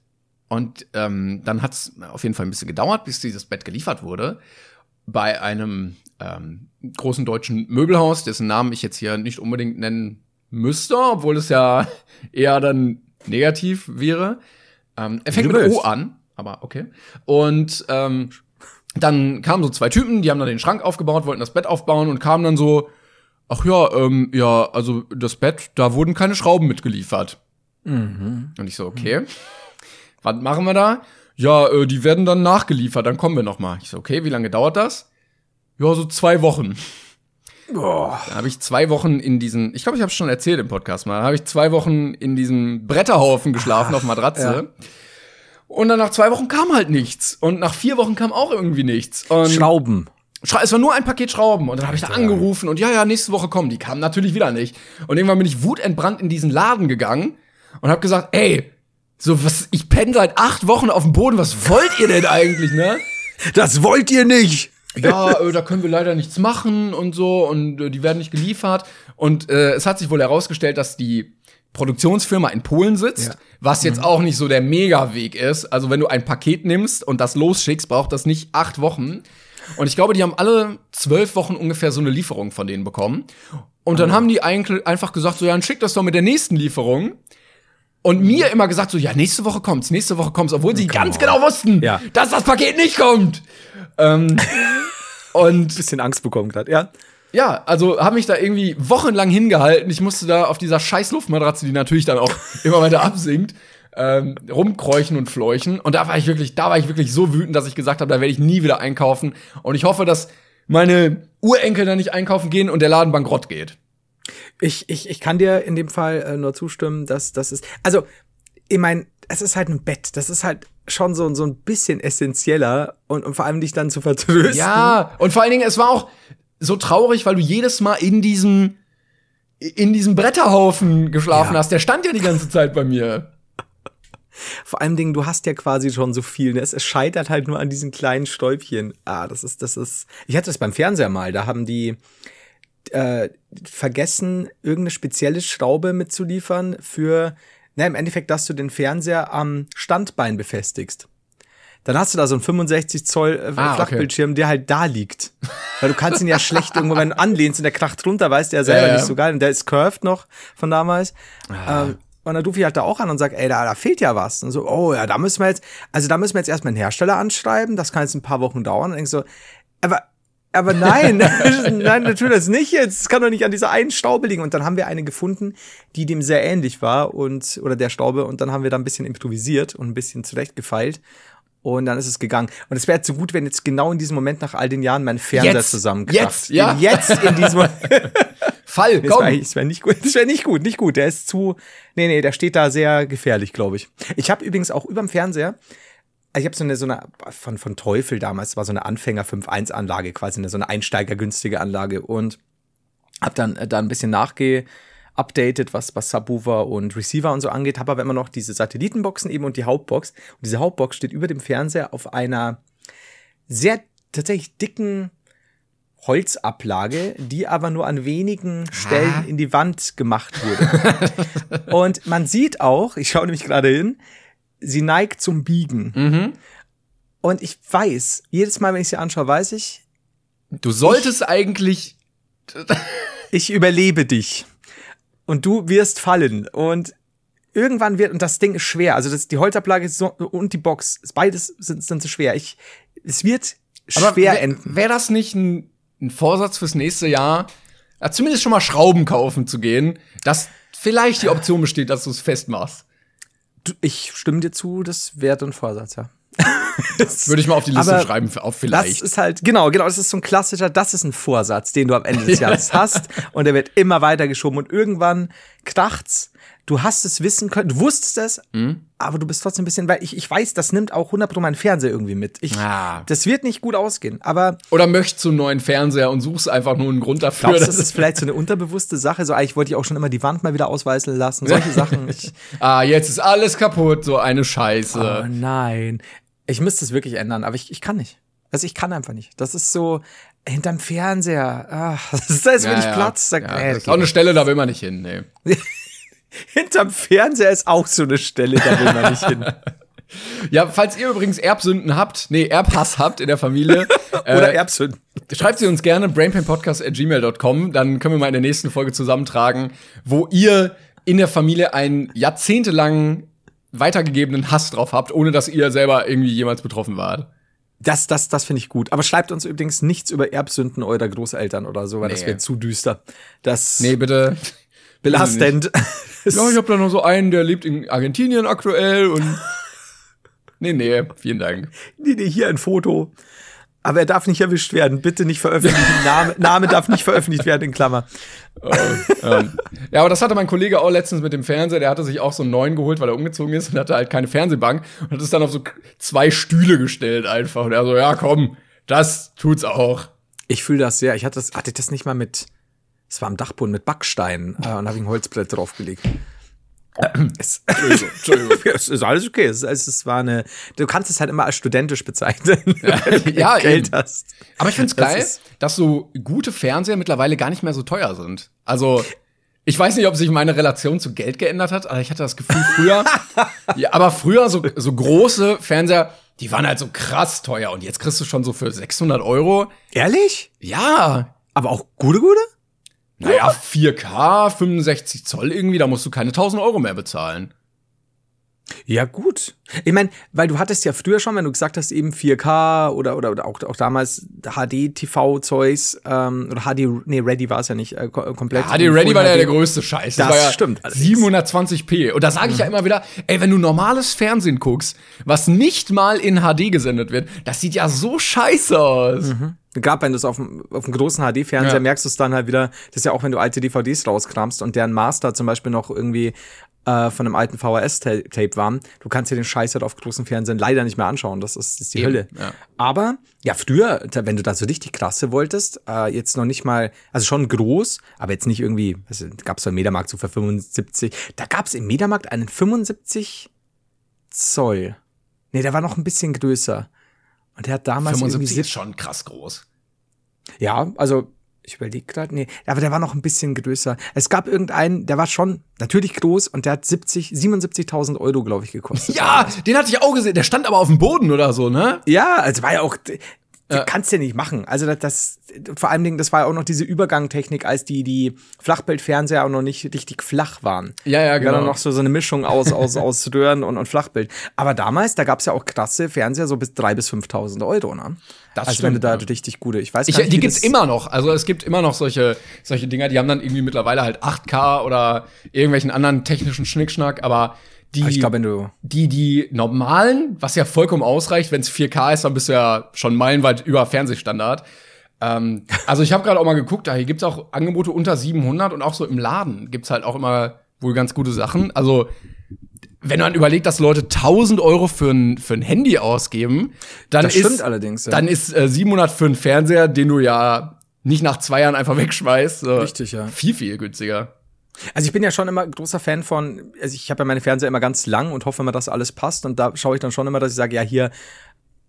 Und ähm, dann hat es auf jeden Fall ein bisschen gedauert, bis dieses Bett geliefert wurde. Bei einem ähm, großen deutschen Möbelhaus, dessen Namen ich jetzt hier nicht unbedingt nennen müsste, obwohl es ja *laughs* eher dann negativ wäre. Ähm, er fängt mit O an, aber okay. Und ähm, dann kamen so zwei Typen, die haben dann den Schrank aufgebaut, wollten das Bett aufbauen und kamen dann so, ach ja, ähm, ja, also das Bett, da wurden keine Schrauben mitgeliefert. Und ich so, okay. Was machen wir da? Ja, äh, die werden dann nachgeliefert, dann kommen wir noch mal. Ich so, okay, wie lange dauert das? Ja, so zwei Wochen. Da habe ich zwei Wochen in diesen, ich glaube, ich habe schon erzählt im Podcast mal, habe ich zwei Wochen in diesem Bretterhaufen geschlafen auf Matratze. Und dann nach zwei Wochen kam halt nichts. Und nach vier Wochen kam auch irgendwie nichts. Und Schrauben. Schra es war nur ein Paket Schrauben. Und dann habe ich da angerufen und ja, ja, nächste Woche kommen. Die kamen natürlich wieder nicht. Und irgendwann bin ich wutentbrannt in diesen Laden gegangen und habe gesagt, ey, so was, ich penne seit acht Wochen auf dem Boden. Was wollt ihr denn eigentlich, ne? Das wollt ihr nicht! Ja, äh, da können wir leider nichts machen und so und äh, die werden nicht geliefert. Und äh, es hat sich wohl herausgestellt, dass die Produktionsfirma in Polen sitzt, Ja. was jetzt auch nicht so der Megaweg ist. Also wenn du ein Paket nimmst und das losschickst, braucht das nicht acht Wochen. Und ich glaube, die haben alle zwölf Wochen ungefähr so eine Lieferung von denen bekommen. Und dann haben die eigentlich einfach gesagt, so ja, dann schick das doch mit der nächsten Lieferung. Und mir immer gesagt, so, ja, nächste Woche kommt's, nächste Woche kommt's, obwohl sie ganz genau wussten, Ja. dass das Paket nicht kommt. Ähm, und *laughs* Bisschen Angst bekommen gerade, ja. ja, also habe mich da irgendwie wochenlang hingehalten. Ich musste da auf dieser scheiß Luftmatratze, die natürlich dann auch *laughs* immer weiter absinkt, ähm, rumkräuchen und fleuchen. Und da war ich wirklich, da war ich wirklich so wütend, dass ich gesagt habe, da werde ich nie wieder einkaufen. Und ich hoffe, dass meine Urenkel da nicht einkaufen gehen und der Laden bankrott geht. Ich, ich, ich kann dir in dem Fall äh, nur zustimmen, dass das ist. Also, ich meine, es ist halt ein Bett. Das ist halt schon so, so ein bisschen essentieller und, und vor allem dich dann zu vertrösten. Ja, und vor allen Dingen, es war auch so traurig, weil du jedes Mal in diesem in diesem Bretterhaufen geschlafen Ja. hast. Der stand ja die ganze Zeit bei mir. Vor allem Dingen, du hast ja quasi schon so viel. Ne? Es, es scheitert halt nur an diesen kleinen Stäubchen. Ah, das ist, das ist. Ich hatte das beim Fernseher mal. Da haben die äh, vergessen, irgendeine spezielle Schraube mitzuliefern für, na, im Endeffekt, dass du den Fernseher am Standbein befestigst. Dann hast du da so einen 65 Zoll äh, Ah, okay. Flachbildschirm, der halt da liegt. Weil du kannst ihn ja schlecht irgendwo, wenn du anlehnst und der kracht runter, weißt du ja selber Ja, ja. nicht so geil. Und der ist curved noch von damals. Ähm, und dann rufe ich halt da auch an und sag, ey, da, da fehlt ja was. Und so, oh ja, da müssen wir jetzt, also da müssen wir jetzt erstmal einen Hersteller anschreiben, das kann jetzt ein paar Wochen dauern. Und denkst so, aber, aber nein, *laughs* nein, natürlich das nicht jetzt. Es kann doch nicht an dieser einen Staube liegen. Und dann haben wir eine gefunden, die dem sehr ähnlich war und, oder der Staube. Und dann haben wir da ein bisschen improvisiert und ein bisschen zurechtgefeilt. Und dann ist es gegangen. Und es wäre jetzt so gut, wenn jetzt genau in diesem Moment nach all den Jahren mein Fernseher zusammenkracht. Jetzt, ja. Jetzt in diesem *laughs* Fall, das komm. wäre wär nicht gut. Das wäre nicht gut, nicht gut. Der ist zu. Nee, nee, der steht da sehr gefährlich, glaube ich. Ich habe übrigens auch überm Fernseher. Ich habe so eine, so eine, von, von Teufel damals, war so eine Anfänger 5.1 Anlage, quasi eine, so eine einsteigergünstige Anlage und habe dann äh, da ein bisschen nachgeupdatet, was, was Subwoofer und Receiver und so angeht, habe aber immer noch diese Satellitenboxen eben und die Hauptbox. Und diese Hauptbox steht über dem Fernseher auf einer sehr tatsächlich dicken Holzablage, die aber nur an wenigen Stellen in die Wand gemacht wurde. und man sieht auch, ich schaue nämlich gerade hin, sie neigt zum Biegen. Und ich weiß, jedes Mal, wenn ich sie anschaue, weiß ich, Du solltest eigentlich *laughs* ich überlebe dich. Und du wirst fallen. Und irgendwann wird, und das Ding ist schwer, also das, die Holzablage und die Box, beides sind, sind so schwer. Ich, es wird schwer Aber enden. Wäre das nicht ein, ein Vorsatz fürs nächste Jahr, ja, zumindest schon mal Schrauben kaufen zu gehen, dass vielleicht die Option besteht, dass du es festmachst. Du, ich stimme dir zu, das wäre ein Vorsatz, ja. *laughs* Würde ich mal auf die Liste Aber schreiben, auf vielleicht. Das ist halt, genau, genau, das ist so ein klassischer, das ist ein Vorsatz, den du am Ende des *laughs* Jahres hast und der wird immer weiter geschoben und irgendwann kracht's. Du hast es wissen können, du wusstest es, Mhm. aber du bist trotzdem ein bisschen, weil ich, ich weiß, das nimmt auch 100 Pro meinen Fernseher irgendwie mit. Ich, Ah. Das wird nicht gut ausgehen, aber Oder möchtest du einen neuen Fernseher und suchst einfach nur einen Grund dafür. glaubst das ist vielleicht so eine unterbewusste Sache? So, eigentlich wollte ich auch schon immer die Wand mal wieder ausweißen lassen, solche *laughs* Sachen. Ich, ah, jetzt ist alles kaputt, so eine Scheiße. Oh nein. Ich müsste es wirklich ändern, aber ich, ich kann nicht. Also ich kann einfach nicht. Das ist so hinterm Fernseher. Ach, *laughs* das ist, da ist wenig Platz. Da, Ja, nee, das ist auch eine Stelle, da will man nicht hin. Nee. *laughs* *laughs* hinterm Fernseher ist auch so eine Stelle, da will man nicht hin. *laughs* Ja, falls ihr übrigens Erbsünden habt, nee, Erbhass habt in der Familie, *laughs* Oder äh, Erbsünden. schreibt sie uns gerne brainpainpodcast.gmail.com, dann können wir mal in der nächsten Folge zusammentragen, wo ihr in der Familie einen jahrzehntelangen weitergegebenen Hass drauf habt, ohne dass ihr selber irgendwie jemals betroffen wart. Das, das, das finde ich gut. Aber schreibt uns übrigens nichts über Erbsünden eurer Großeltern oder so, weil das Nee. wird zu düster. Das Nee, bitte. belastend. Ja, ich habe da nur so einen, der lebt in Argentinien aktuell und. *laughs* Nee, nee, vielen Dank. nee, nee, hier ein Foto. Aber er darf nicht erwischt werden. Bitte nicht veröffentlichen. *laughs* Name, Name darf nicht veröffentlicht werden, in Klammer. ähm, ja, aber das hatte mein Kollege auch letztens mit dem Fernseher. Der hatte sich auch so einen neuen geholt, weil er umgezogen ist und hatte halt keine Fernsehbank und hat es dann auf so zwei Stühle gestellt einfach. Und er so, ja, komm, das tut's auch. Ich fühle das sehr. Ich hatte das, hatte ich das nicht mal mit, es war am Dachboden mit Backstein äh, und habe ich ein Holzbrett draufgelegt. es, Entschuldigung. *laughs* es ist alles okay. Es, es, es war eine, du kannst es halt immer als studentisch bezeichnen, *laughs* wenn du ja, Geld eben. hast. Aber ich find's Das geil, dass so gute Fernseher mittlerweile gar nicht mehr so teuer sind. Also, ich weiß nicht, ob sich meine Relation zu Geld geändert hat, aber ich hatte das Gefühl früher, *laughs* ja, aber früher so, so große Fernseher, die waren halt so krass teuer und jetzt kriegst du schon so für 600 Euro. Ehrlich? Ja, Aber auch gute, gute? Naja, 4K, 65 Zoll irgendwie, da musst du keine 1000 Euro mehr bezahlen. Ja, gut. Ich meine, weil du hattest ja früher schon, wenn du gesagt hast, eben 4K oder, oder, oder auch, auch damals HD-TV-Zeugs, ähm, oder HD, nee, Ready war es ja nicht äh, ko- komplett. HD Ready war ja der größte Scheiß. Das war ja stimmt allerdings. 720p. Und da sage ich ja immer wieder, ey, wenn du normales Fernsehen guckst, was nicht mal in HD gesendet wird, das sieht ja so scheiße aus. Gerade wenn du es auf dem, auf dem großen HD-Fernseher Ja. merkst du es dann halt wieder, das ist ja auch, wenn du alte DVDs rauskramst und deren Master zum Beispiel noch irgendwie äh, von einem alten VHS-Tape waren, du kannst dir den Scheiß halt auf großen Fernsehen leider nicht mehr anschauen. Das ist, das ist die Eben, Hölle. ja. Aber ja, früher, wenn du da so richtig krasse wolltest, äh, jetzt noch nicht mal, also schon groß, aber jetzt nicht irgendwie, also, gab es beim Mediamarkt so für 75, da gab es im Mediamarkt einen 75 Zoll. Nee, der war noch ein bisschen größer. Und der hat damals irgendwie 75 ist 70 schon krass groß. ja, also ich überlege gerade, nee, aber der war noch ein bisschen größer. Es gab irgendeinen, der war schon natürlich groß und der hat 70, 77.000 Euro, glaube ich, gekostet. Ja, den hatte ich auch gesehen. Der stand aber auf dem Boden oder so, ne? Ja, also war ja auch, Du kannst ja nicht machen. Also das, das vor allen Dingen, das war ja auch noch diese Übergangtechnik, als die die Flachbildfernseher auch noch nicht richtig flach waren. Ja, ja, War genau. dann noch so so eine Mischung aus aus *laughs* aus Röhren und, und Flachbild. Aber damals, da gab's ja auch krasse Fernseher so bis 3.000 bis 5.000 Euro, ne? Das also wenn du stimmt, da ja. richtig gute, ich weiß Ich, gar nicht, die gibt's immer noch. Also es gibt immer noch solche, solche Dinger, die haben dann irgendwie mittlerweile halt 8K oder irgendwelchen anderen technischen Schnickschnack, aber die, Aber ich glaube, wenn du die, die normalen, was ja vollkommen ausreicht, wenn es 4K ist, dann bist du ja schon meilenweit über Fernsehstandard. Ähm, also ich habe gerade auch mal geguckt, da hier gibt's auch Angebote unter 700 und auch so im Laden gibt's halt auch immer wohl ganz gute Sachen. Also wenn man überlegt, dass Leute 1000 Euro für ein, für ein Handy ausgeben, dann Das ist, allerdings, ja. dann ist äh, 700 für einen Fernseher, den du ja nicht nach zwei Jahren einfach wegschmeißt, so Richtig, ja. viel, viel günstiger. Also ich bin ja schon immer großer Fan von, also ich habe ja meine Fernseher immer ganz lang und hoffe immer, dass alles passt. Und da schaue ich dann schon immer, dass ich sage, ja, hier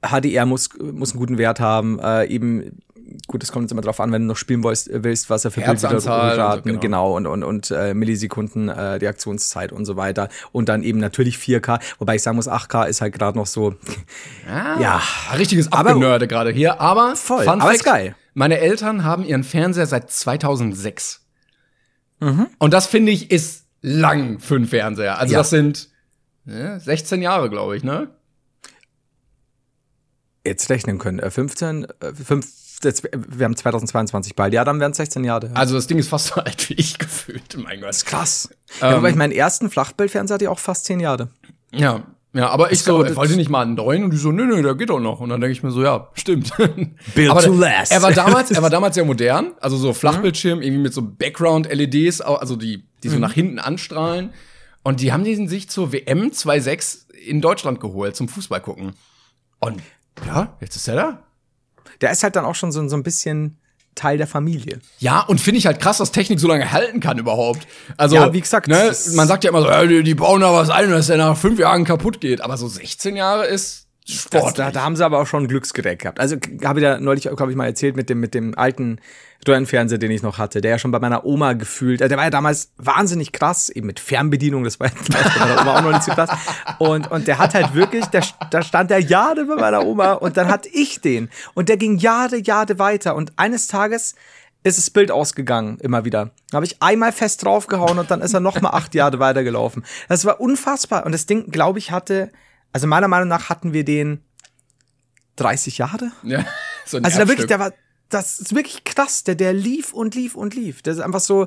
HDR muss, muss einen guten Wert haben. Äh, eben, gut, es kommt jetzt immer drauf an, wenn du noch spielen willst, willst was er für Bildwiederraten, genau. genau, und, und, und äh, Millisekunden äh, Reaktionszeit und so weiter. Und dann eben natürlich 4K, wobei ich sagen muss, 8K ist halt gerade noch so, ja, Ein richtiges Aber- Abgenörde gerade hier, aber Voll, Fun aber Fact, ist geil. Meine Eltern haben ihren Fernseher seit 2006. Mhm. Und das finde ich ist lang für einen Fernseher. Also Ja. das sind ja, 16 Jahre, glaube ich, ne? jetzt rechnen können. Äh, 15, äh, 5, jetzt, wir haben 2022 bald. Ja, dann wären es 16 Jahre. Ja. Also das Ding ist fast so *laughs* alt wie ich gefühlt, mein Gott. Das ist krass. Ähm, ja, wobei ich meinen ersten Flachbildfernseher hatte ich auch fast 10 Jahre. Ja, ja, aber ich so, wollte nicht mal einen neuen und die so, nö, nö, der geht doch noch. Und dann denke ich mir so, ja, stimmt. *laughs* Build aber to last. Er war damals, er war *laughs* damals sehr modern, also so Flachbildschirm, irgendwie mit so Background-LEDs, also die, die so mhm. nach hinten anstrahlen. Und die haben diesen sich zur WM 2.6 in Deutschland geholt, zum Fußball gucken. Und ja, jetzt ist er da. Der ist halt dann auch schon so, so ein bisschen Teil der Familie. Ja, und finde ich halt krass, dass Technik so lange halten kann überhaupt. Also, ja, wie gesagt, ne, man sagt ja immer so, äh, die, die bauen da was ein, dass der nach fünf Jahren kaputt geht. Aber so 16 Jahre ist Sport. Da, da, haben sie aber auch schon ein Glücksgerät gehabt. Also habe ich ja neulich, glaube ich, mal erzählt mit dem, mit dem alten Röhrenfernseher, den ich noch hatte, der ja schon bei meiner Oma gefühlt, äh, der war ja damals wahnsinnig krass, eben mit Fernbedienung, das war ja *laughs* bei meiner Oma auch noch nicht so krass. Und, und der hat halt wirklich, der, da stand der Jahre bei meiner Oma und dann hatte ich den. Und der ging Jahre, Jahre weiter. Und eines Tages ist das Bild ausgegangen, immer wieder. Da habe ich einmal fest draufgehauen und dann ist er noch mal acht Jahre weitergelaufen. Das war unfassbar. Und das Ding, glaube ich, hatte also meiner Meinung nach hatten wir den 30 Jahre. Ja, *laughs* so ein Also da wirklich, der war, das ist wirklich krass. Der, der lief und lief und lief. Der ist einfach so,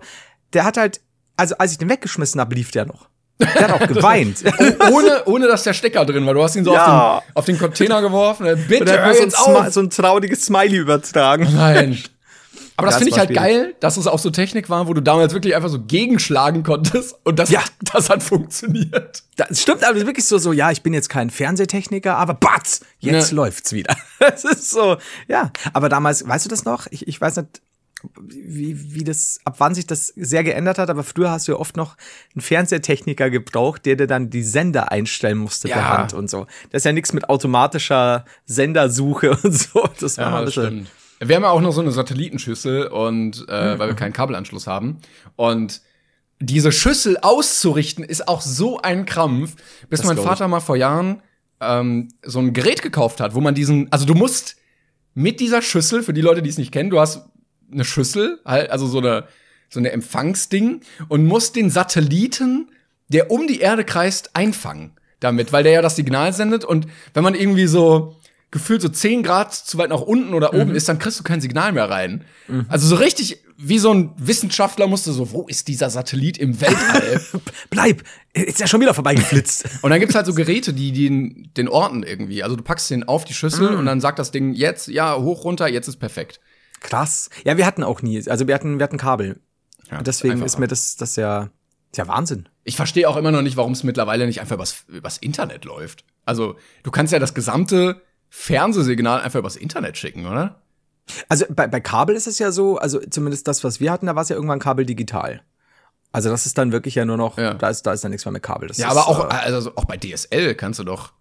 der hat halt, also als ich den weggeschmissen habe, lief der noch. Der hat auch *laughs* geweint. Oh, ohne, ohne dass der Stecker drin war. Du hast ihn so ja. auf, den, auf den Container geworfen. Bitte, hör so, ein so ein trauriges Smiley übertragen. Nein. *laughs* Aber das, finde ich halt schwierig. geil, dass es auch so Technik war, wo du damals wirklich einfach so gegenschlagen konntest und das, ja. das hat funktioniert. Das stimmt, aber wirklich so, so, ja, ich bin jetzt kein Fernsehtechniker, aber batz, jetzt ja. läuft's wieder. *laughs* Das ist so, ja. Aber damals, weißt du das noch? Ich, ich weiß nicht, wie, wie das, ab wann sich das sehr geändert hat, aber früher hast du ja oft noch einen Fernsehtechniker gebraucht, der dir dann die Sender einstellen musste ja. per Hand und so. Das ist ja nichts mit automatischer Sendersuche *laughs* und so. Das war ja, mal ein bisschen, stimmt. Wir haben ja auch noch so eine Satellitenschüssel und äh, mhm. weil wir keinen Kabelanschluss haben. Und diese Schüssel auszurichten ist auch so ein Krampf, bis das mein Vater mal vor Jahren ähm, so ein Gerät gekauft hat, wo man diesen, also du musst mit dieser Schüssel, für die Leute, die es nicht kennen, du hast eine Schüssel, halt, also so eine, so eine Empfangsding und musst den Satelliten, der um die Erde kreist, einfangen damit, weil der ja das Signal sendet und wenn man irgendwie so gefühlt so 10 Grad zu weit nach unten oder oben mhm. ist, dann kriegst du kein Signal mehr rein. Mhm. Also so richtig wie so ein Wissenschaftler musste so, wo ist dieser Satellit im Weltall? *laughs* Bleib, ist ja schon wieder vorbeigeflitzt. *laughs* und dann gibt's halt so Geräte, die, die den orten irgendwie. Also du packst den auf die Schüssel mhm. und dann sagt das Ding jetzt, ja, hoch, runter, jetzt ist perfekt. Krass. Ja, wir hatten auch nie, also wir hatten, wir hatten Kabel. Ja, und deswegen ist mir das, das ja, ja Wahnsinn. Ich verstehe auch immer noch nicht, warum es mittlerweile nicht einfach übers, übers Internet läuft. Also, du kannst ja das gesamte Fernsehsignal einfach übers Internet schicken, oder? Also bei, bei Kabel ist es ja so, also zumindest das, was wir hatten, da war es ja irgendwann Kabel digital. Also das ist dann wirklich ja nur noch, ja. da ist da ist dann nichts mehr mit Kabel. Das ja, ist, aber auch äh, also auch bei DSL kannst du doch.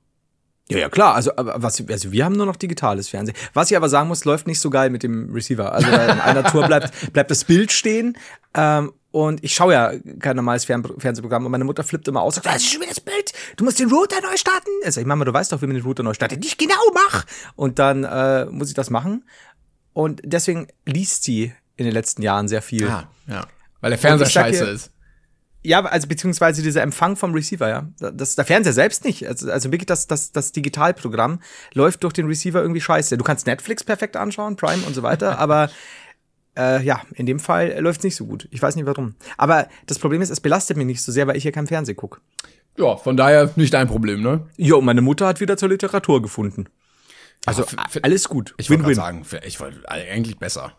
Ja, ja, klar. Also, was, also wir haben nur noch digitales Fernsehen. Was ich aber sagen muss, läuft nicht so geil mit dem Receiver. Also in einer Tour bleibt, bleibt das Bild stehen. Ähm, und ich schaue ja kein normales Fern Fernsehprogramm und meine Mutter flippt immer aus sagt, das ist schon wieder das Bild, du musst den Router neu starten. Ich sag, Mama, du weißt doch, wie man den Router neu startet. Nicht genau, mach! Und dann äh, muss ich das machen. Und deswegen liest sie in den letzten Jahren sehr viel. Ah, ja. Weil der Fernseher scheiße ist. Ja, also beziehungsweise dieser Empfang vom Receiver, ja. Das, der Fernseher selbst nicht. Also, also wirklich das, das, das Digitalprogramm läuft durch den Receiver irgendwie scheiße. Du kannst Netflix perfekt anschauen, Prime und so weiter, *laughs* aber äh, ja, in dem Fall läuft es nicht so gut. Ich weiß nicht warum. Aber das Problem ist, es belastet mich nicht so sehr, weil ich hier kein Fernsehen gucke. Ja, von daher nicht dein Problem, ne? Jo, meine Mutter hat wieder zur Literatur gefunden. Also ja, alles gut. Ich würde sagen, ich wollte eigentlich besser.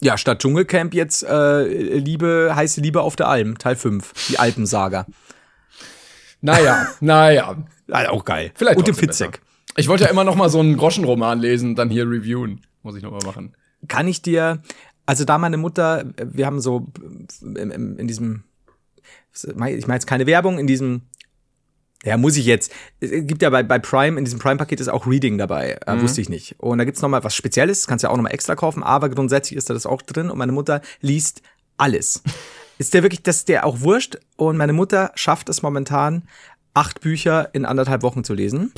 Ja, statt Dschungelcamp jetzt äh, Liebe, heiße Liebe auf der Alm, Teil 5, die Alpensaga. Naja, *laughs* naja. Also auch geil. Vielleicht Und den Fitzek. Ich wollte ja immer noch mal so einen Groschenroman lesen, dann hier reviewen. Muss ich noch mal machen. Kann ich dir, also da meine Mutter, wir haben so in, in diesem, ich meine jetzt keine Werbung, in diesem ja, muss ich jetzt. Es gibt ja bei, bei Prime, in diesem Prime-Paket ist auch Reading dabei. Äh, mhm. Wusste ich nicht. Und da gibt's noch mal was Spezielles, kannst ja auch noch mal extra kaufen, aber grundsätzlich ist da das auch drin und meine Mutter liest alles. *laughs* ist der wirklich, das ist der auch wurscht und meine Mutter schafft es momentan, acht Bücher in anderthalb Wochen zu lesen.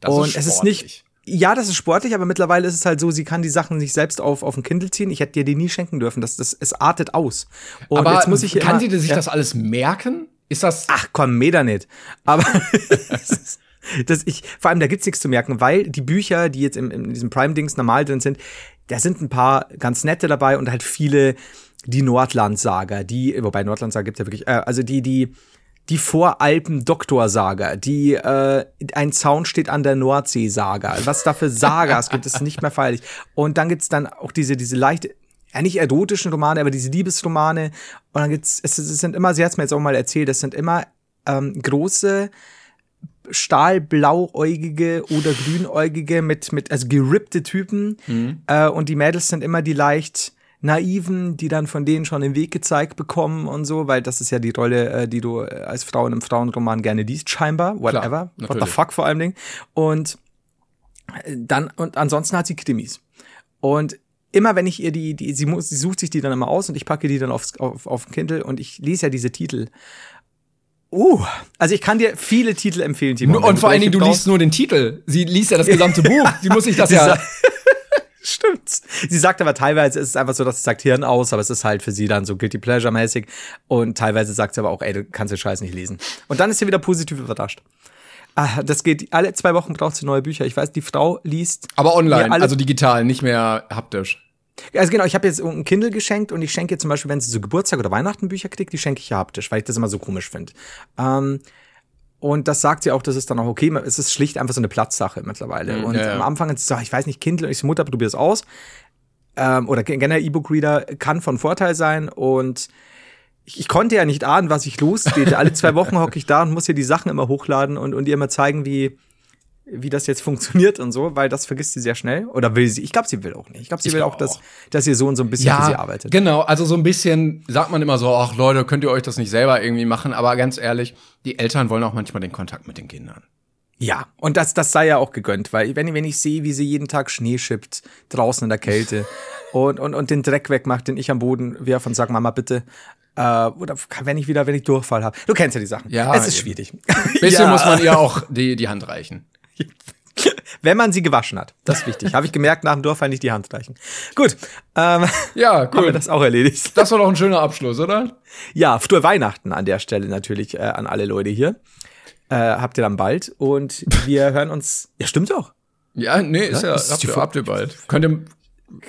Das und ist es ist nicht, ja, das ist sportlich, aber mittlerweile ist es halt so, sie kann die Sachen sich selbst auf, auf ein Kindle ziehen. Ich hätte dir die nie schenken dürfen. Das, das, es artet aus. Und aber jetzt muss ich kann immer, sie sich ja, das alles merken? Ist das. Ach komm, Meter nicht. Aber *laughs* Das ich, vor allem, da gibt's nichts zu merken, weil die Bücher, die jetzt in, in diesem Prime-Dings normal drin sind, da sind ein paar ganz nette dabei und halt viele die Nordland-Saga, die, wobei Nordland-Saga gibt's ja wirklich, äh, also die, die, die Voralpen-Doktor-Saga, die äh, ein Zaun steht an der Nordsee-Saga. Was da für Sagas gibt, ist nicht mehr feierlich. Und dann gibt's dann auch diese, diese leicht, ja nicht erotischen Romane, aber diese Liebesromane. Und dann gibt's, es, es sind immer, sie hat's mir jetzt auch mal erzählt, es sind immer ähm, große stahlblauäugige oder grünäugige mit, mit, also gerippte Typen. Mhm. Äh, und die Mädels sind immer die leicht naiven, die dann von denen schon den Weg gezeigt bekommen und so, weil das ist ja die Rolle, äh, die du äh, als Frau in einem Frauenroman gerne liest, scheinbar, whatever, what the fuck vor allem Ding. Und äh, dann, und ansonsten hat sie Krimis. Und immer wenn ich ihr die, die sie, muss, sie sucht sich die dann immer aus und ich packe die dann aufs, auf, auf Kindle und ich lese ja diese Titel. Uh, also ich kann dir viele Titel empfehlen, Timo. Wenn Und vor allen Dingen, du liest nur den Titel. Sie liest ja das gesamte *laughs* Buch. Sie muss sich das ja. sa- *laughs* Stimmt. Sie sagt aber teilweise ist es einfach so, dass sie sagt Hirn aus, aber es ist halt für sie dann so guilty pleasure mäßig und teilweise sagt sie aber auch, ey, du kannst den Scheiß nicht lesen. Und dann ist sie wieder positiv überrascht. Ah, das geht alle zwei Wochen braucht sie neue Bücher. Ich weiß, die Frau liest Aber online, also digital, nicht mehr haptisch. also genau, ich habe jetzt ein Kindle geschenkt und ich schenke ihr zum Beispiel, wenn sie so Geburtstag oder Weihnachten Bücher kriegt, die schenke ich ihr haptisch, weil ich das immer so komisch finde. Ähm, und das sagt sie auch, das ist dann auch okay. Es ist schlicht einfach so eine Platzsache mittlerweile. und ja, ja. am Anfang hat sie gesagt, ich weiß nicht, Kindle. Und ich so, Mutter, probier es aus. Ähm, oder generell E-Book-Reader kann von Vorteil sein. Und ich, ich konnte ja nicht ahnen, was ich losgeht. Alle zwei Wochen hocke ich da und muss ihr die Sachen immer hochladen und, und ihr immer zeigen, wie, wie das jetzt funktioniert und so, weil das vergisst sie sehr schnell. Oder will sie? Ich glaube, sie will auch nicht. Ich glaube, sie Ich will glaub auch, dass, dass ihr Sohn so ein bisschen für sie arbeitet. genau. Also so ein bisschen sagt man immer so, ach Leute, könnt ihr euch das nicht selber irgendwie machen? Aber ganz ehrlich, die Eltern wollen auch manchmal den Kontakt mit den Kindern. Ja, und das, das sei ja auch gegönnt, weil wenn, wenn ich sehe, wie sie jeden Tag Schnee schippt, draußen in der Kälte *laughs* und, und, und den Dreck wegmacht, den ich am Boden werfe und sag, Mama, bitte, äh, oder wenn ich wieder, wenn ich Durchfall habe. Du kennst ja die Sachen. Ja, es ist schwierig. Bisschen *laughs* Ja. muss man ihr auch die, die Hand reichen. *laughs* Wenn man sie gewaschen hat. Das ist wichtig. Habe ich gemerkt, nach dem Durchfall nicht die Hand reichen. Gut, ähm, Ja, haben wir cool. das auch erledigt. Das war doch ein schöner Abschluss, oder? Ja, frohe Weihnachten an der Stelle natürlich äh, an alle Leute hier. Äh, habt ihr dann bald und wir *laughs* hören uns. Ja, stimmt doch. Ja, nee, ist Ja, ist habt ihr, habt ihr bald. Könnt ihr,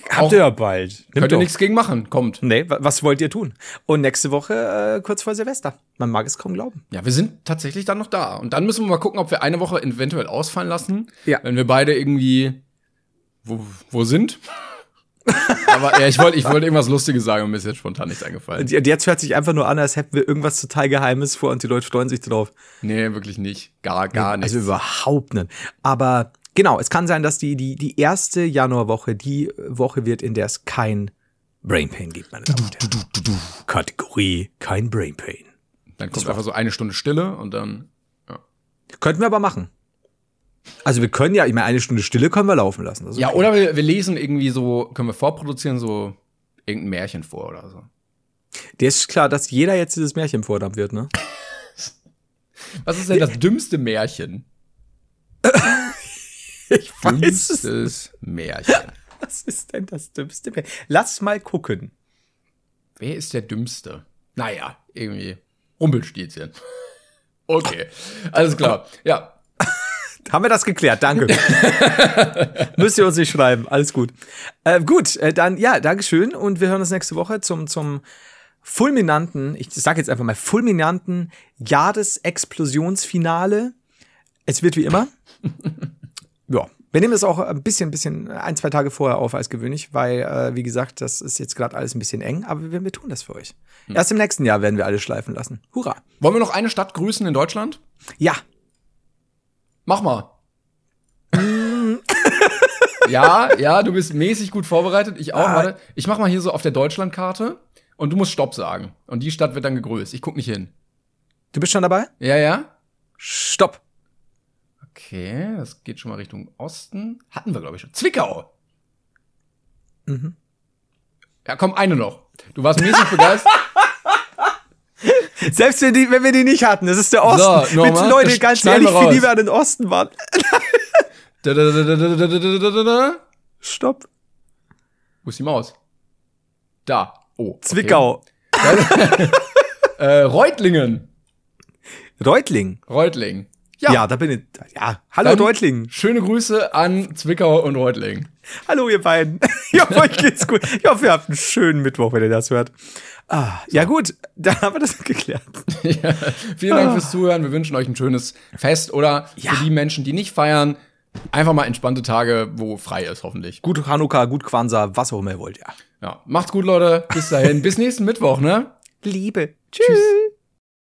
Habt ihr ja bald. könnt ihr nichts gegen machen. Kommt. Nee, wa- was wollt ihr tun? Und nächste Woche äh, kurz vor Silvester. Man mag es kaum glauben. Ja, wir sind tatsächlich dann noch da. Und dann müssen wir mal gucken, ob wir eine Woche eventuell ausfallen lassen. Ja. Wenn wir beide irgendwie wo, wo sind. Aber ja, ich wollte ich wollte irgendwas Lustiges sagen und mir ist jetzt spontan nichts eingefallen. Und jetzt hört sich einfach nur an, als hätten wir irgendwas total Geheimes vor und die Leute freuen sich drauf. Nee, wirklich nicht. Gar, gar nicht. Also überhaupt nicht. Aber genau, es kann sein, dass die, die, die erste Januarwoche die Woche wird, in der es kein Brain Pain gibt, meine Damen und Herren. Kategorie kein Brain Pain. dann kommt einfach so eine Stunde Stille und dann. Könnten wir aber machen. Also wir können ja, ich meine, eine Stunde Stille können wir laufen lassen. Ja, okay. oder wir, wir lesen irgendwie so, können wir vorproduzieren, so irgendein Märchen vor oder so. Der ist klar, dass jeder jetzt dieses Märchen fordern wird, ne? *laughs* *laughs* *laughs* Was ist denn das dümmste Märchen? Ich weiß es. Dümmstes Märchen. Was ist denn das dümmste Märchen? Lass mal gucken. Wer ist der Dümmste? Naja, irgendwie Rumpelstilzchen. Okay, alles klar. Ja, Haben wir das geklärt? Danke. *laughs* Müsst ihr uns nicht schreiben. Alles gut. Äh, gut, äh, dann ja, Dankeschön und wir hören uns nächste Woche zum zum fulminanten, ich sage jetzt einfach mal fulminanten Jahresexplosionsfinale. Es wird wie immer. *laughs* ja, wir nehmen das auch ein bisschen, bisschen ein, zwei Tage vorher auf als gewöhnlich, weil, äh, wie gesagt, das ist jetzt gerade alles ein bisschen eng, aber wir, wir tun das für euch. Erst im nächsten Jahr werden wir alles schleifen lassen. Hurra. wollen wir noch eine Stadt grüßen in Deutschland? Ja, Mach mal. *laughs* ja, ja, du bist mäßig gut vorbereitet. Ich auch. Ah. Warte, ich mach mal hier so auf der Deutschlandkarte und du musst Stopp sagen. Und die Stadt wird dann gegrüßt. Ich guck nicht hin. du bist schon dabei? Ja, ja. Stopp. Okay, das geht schon mal Richtung Osten. Hatten wir, glaube ich, schon. Zwickau. Mhm. Ja, komm, eine noch. Du warst mäßig begeistert. *laughs* Selbst wenn, die, wenn, wir die nicht hatten, das ist der Osten. So, Mit Leute, ganz ehrlich, wie lieber an den Osten waren. da, da, da, Stopp. Wo ist die Maus? Da. Oh. Okay. Zwickau. äh, Reutlingen. Reutling. Reutling. Ja. ja, da bin ich. Ja, hallo Dann Reutlingen. Schöne Grüße an Zwickau und Reutlingen. Hallo ihr beiden. ich hoffe, euch geht's gut. Ich hoffe, ihr habt einen schönen Mittwoch, wenn ihr das hört. Ah, so. Ja gut, *laughs* da haben wir das geklärt. *laughs* ja, vielen Dank ah. fürs Zuhören. Wir wünschen euch ein schönes Fest oder ja. für die Menschen, die nicht feiern, einfach mal entspannte Tage, wo frei ist, hoffentlich. Gut Hanukkah, gut Kwanzaa, was auch immer ihr wollt, ja. Ja, macht's gut, Leute. Bis dahin. Bis nächsten Mittwoch, ne? Liebe. Tschüss. Tschüss.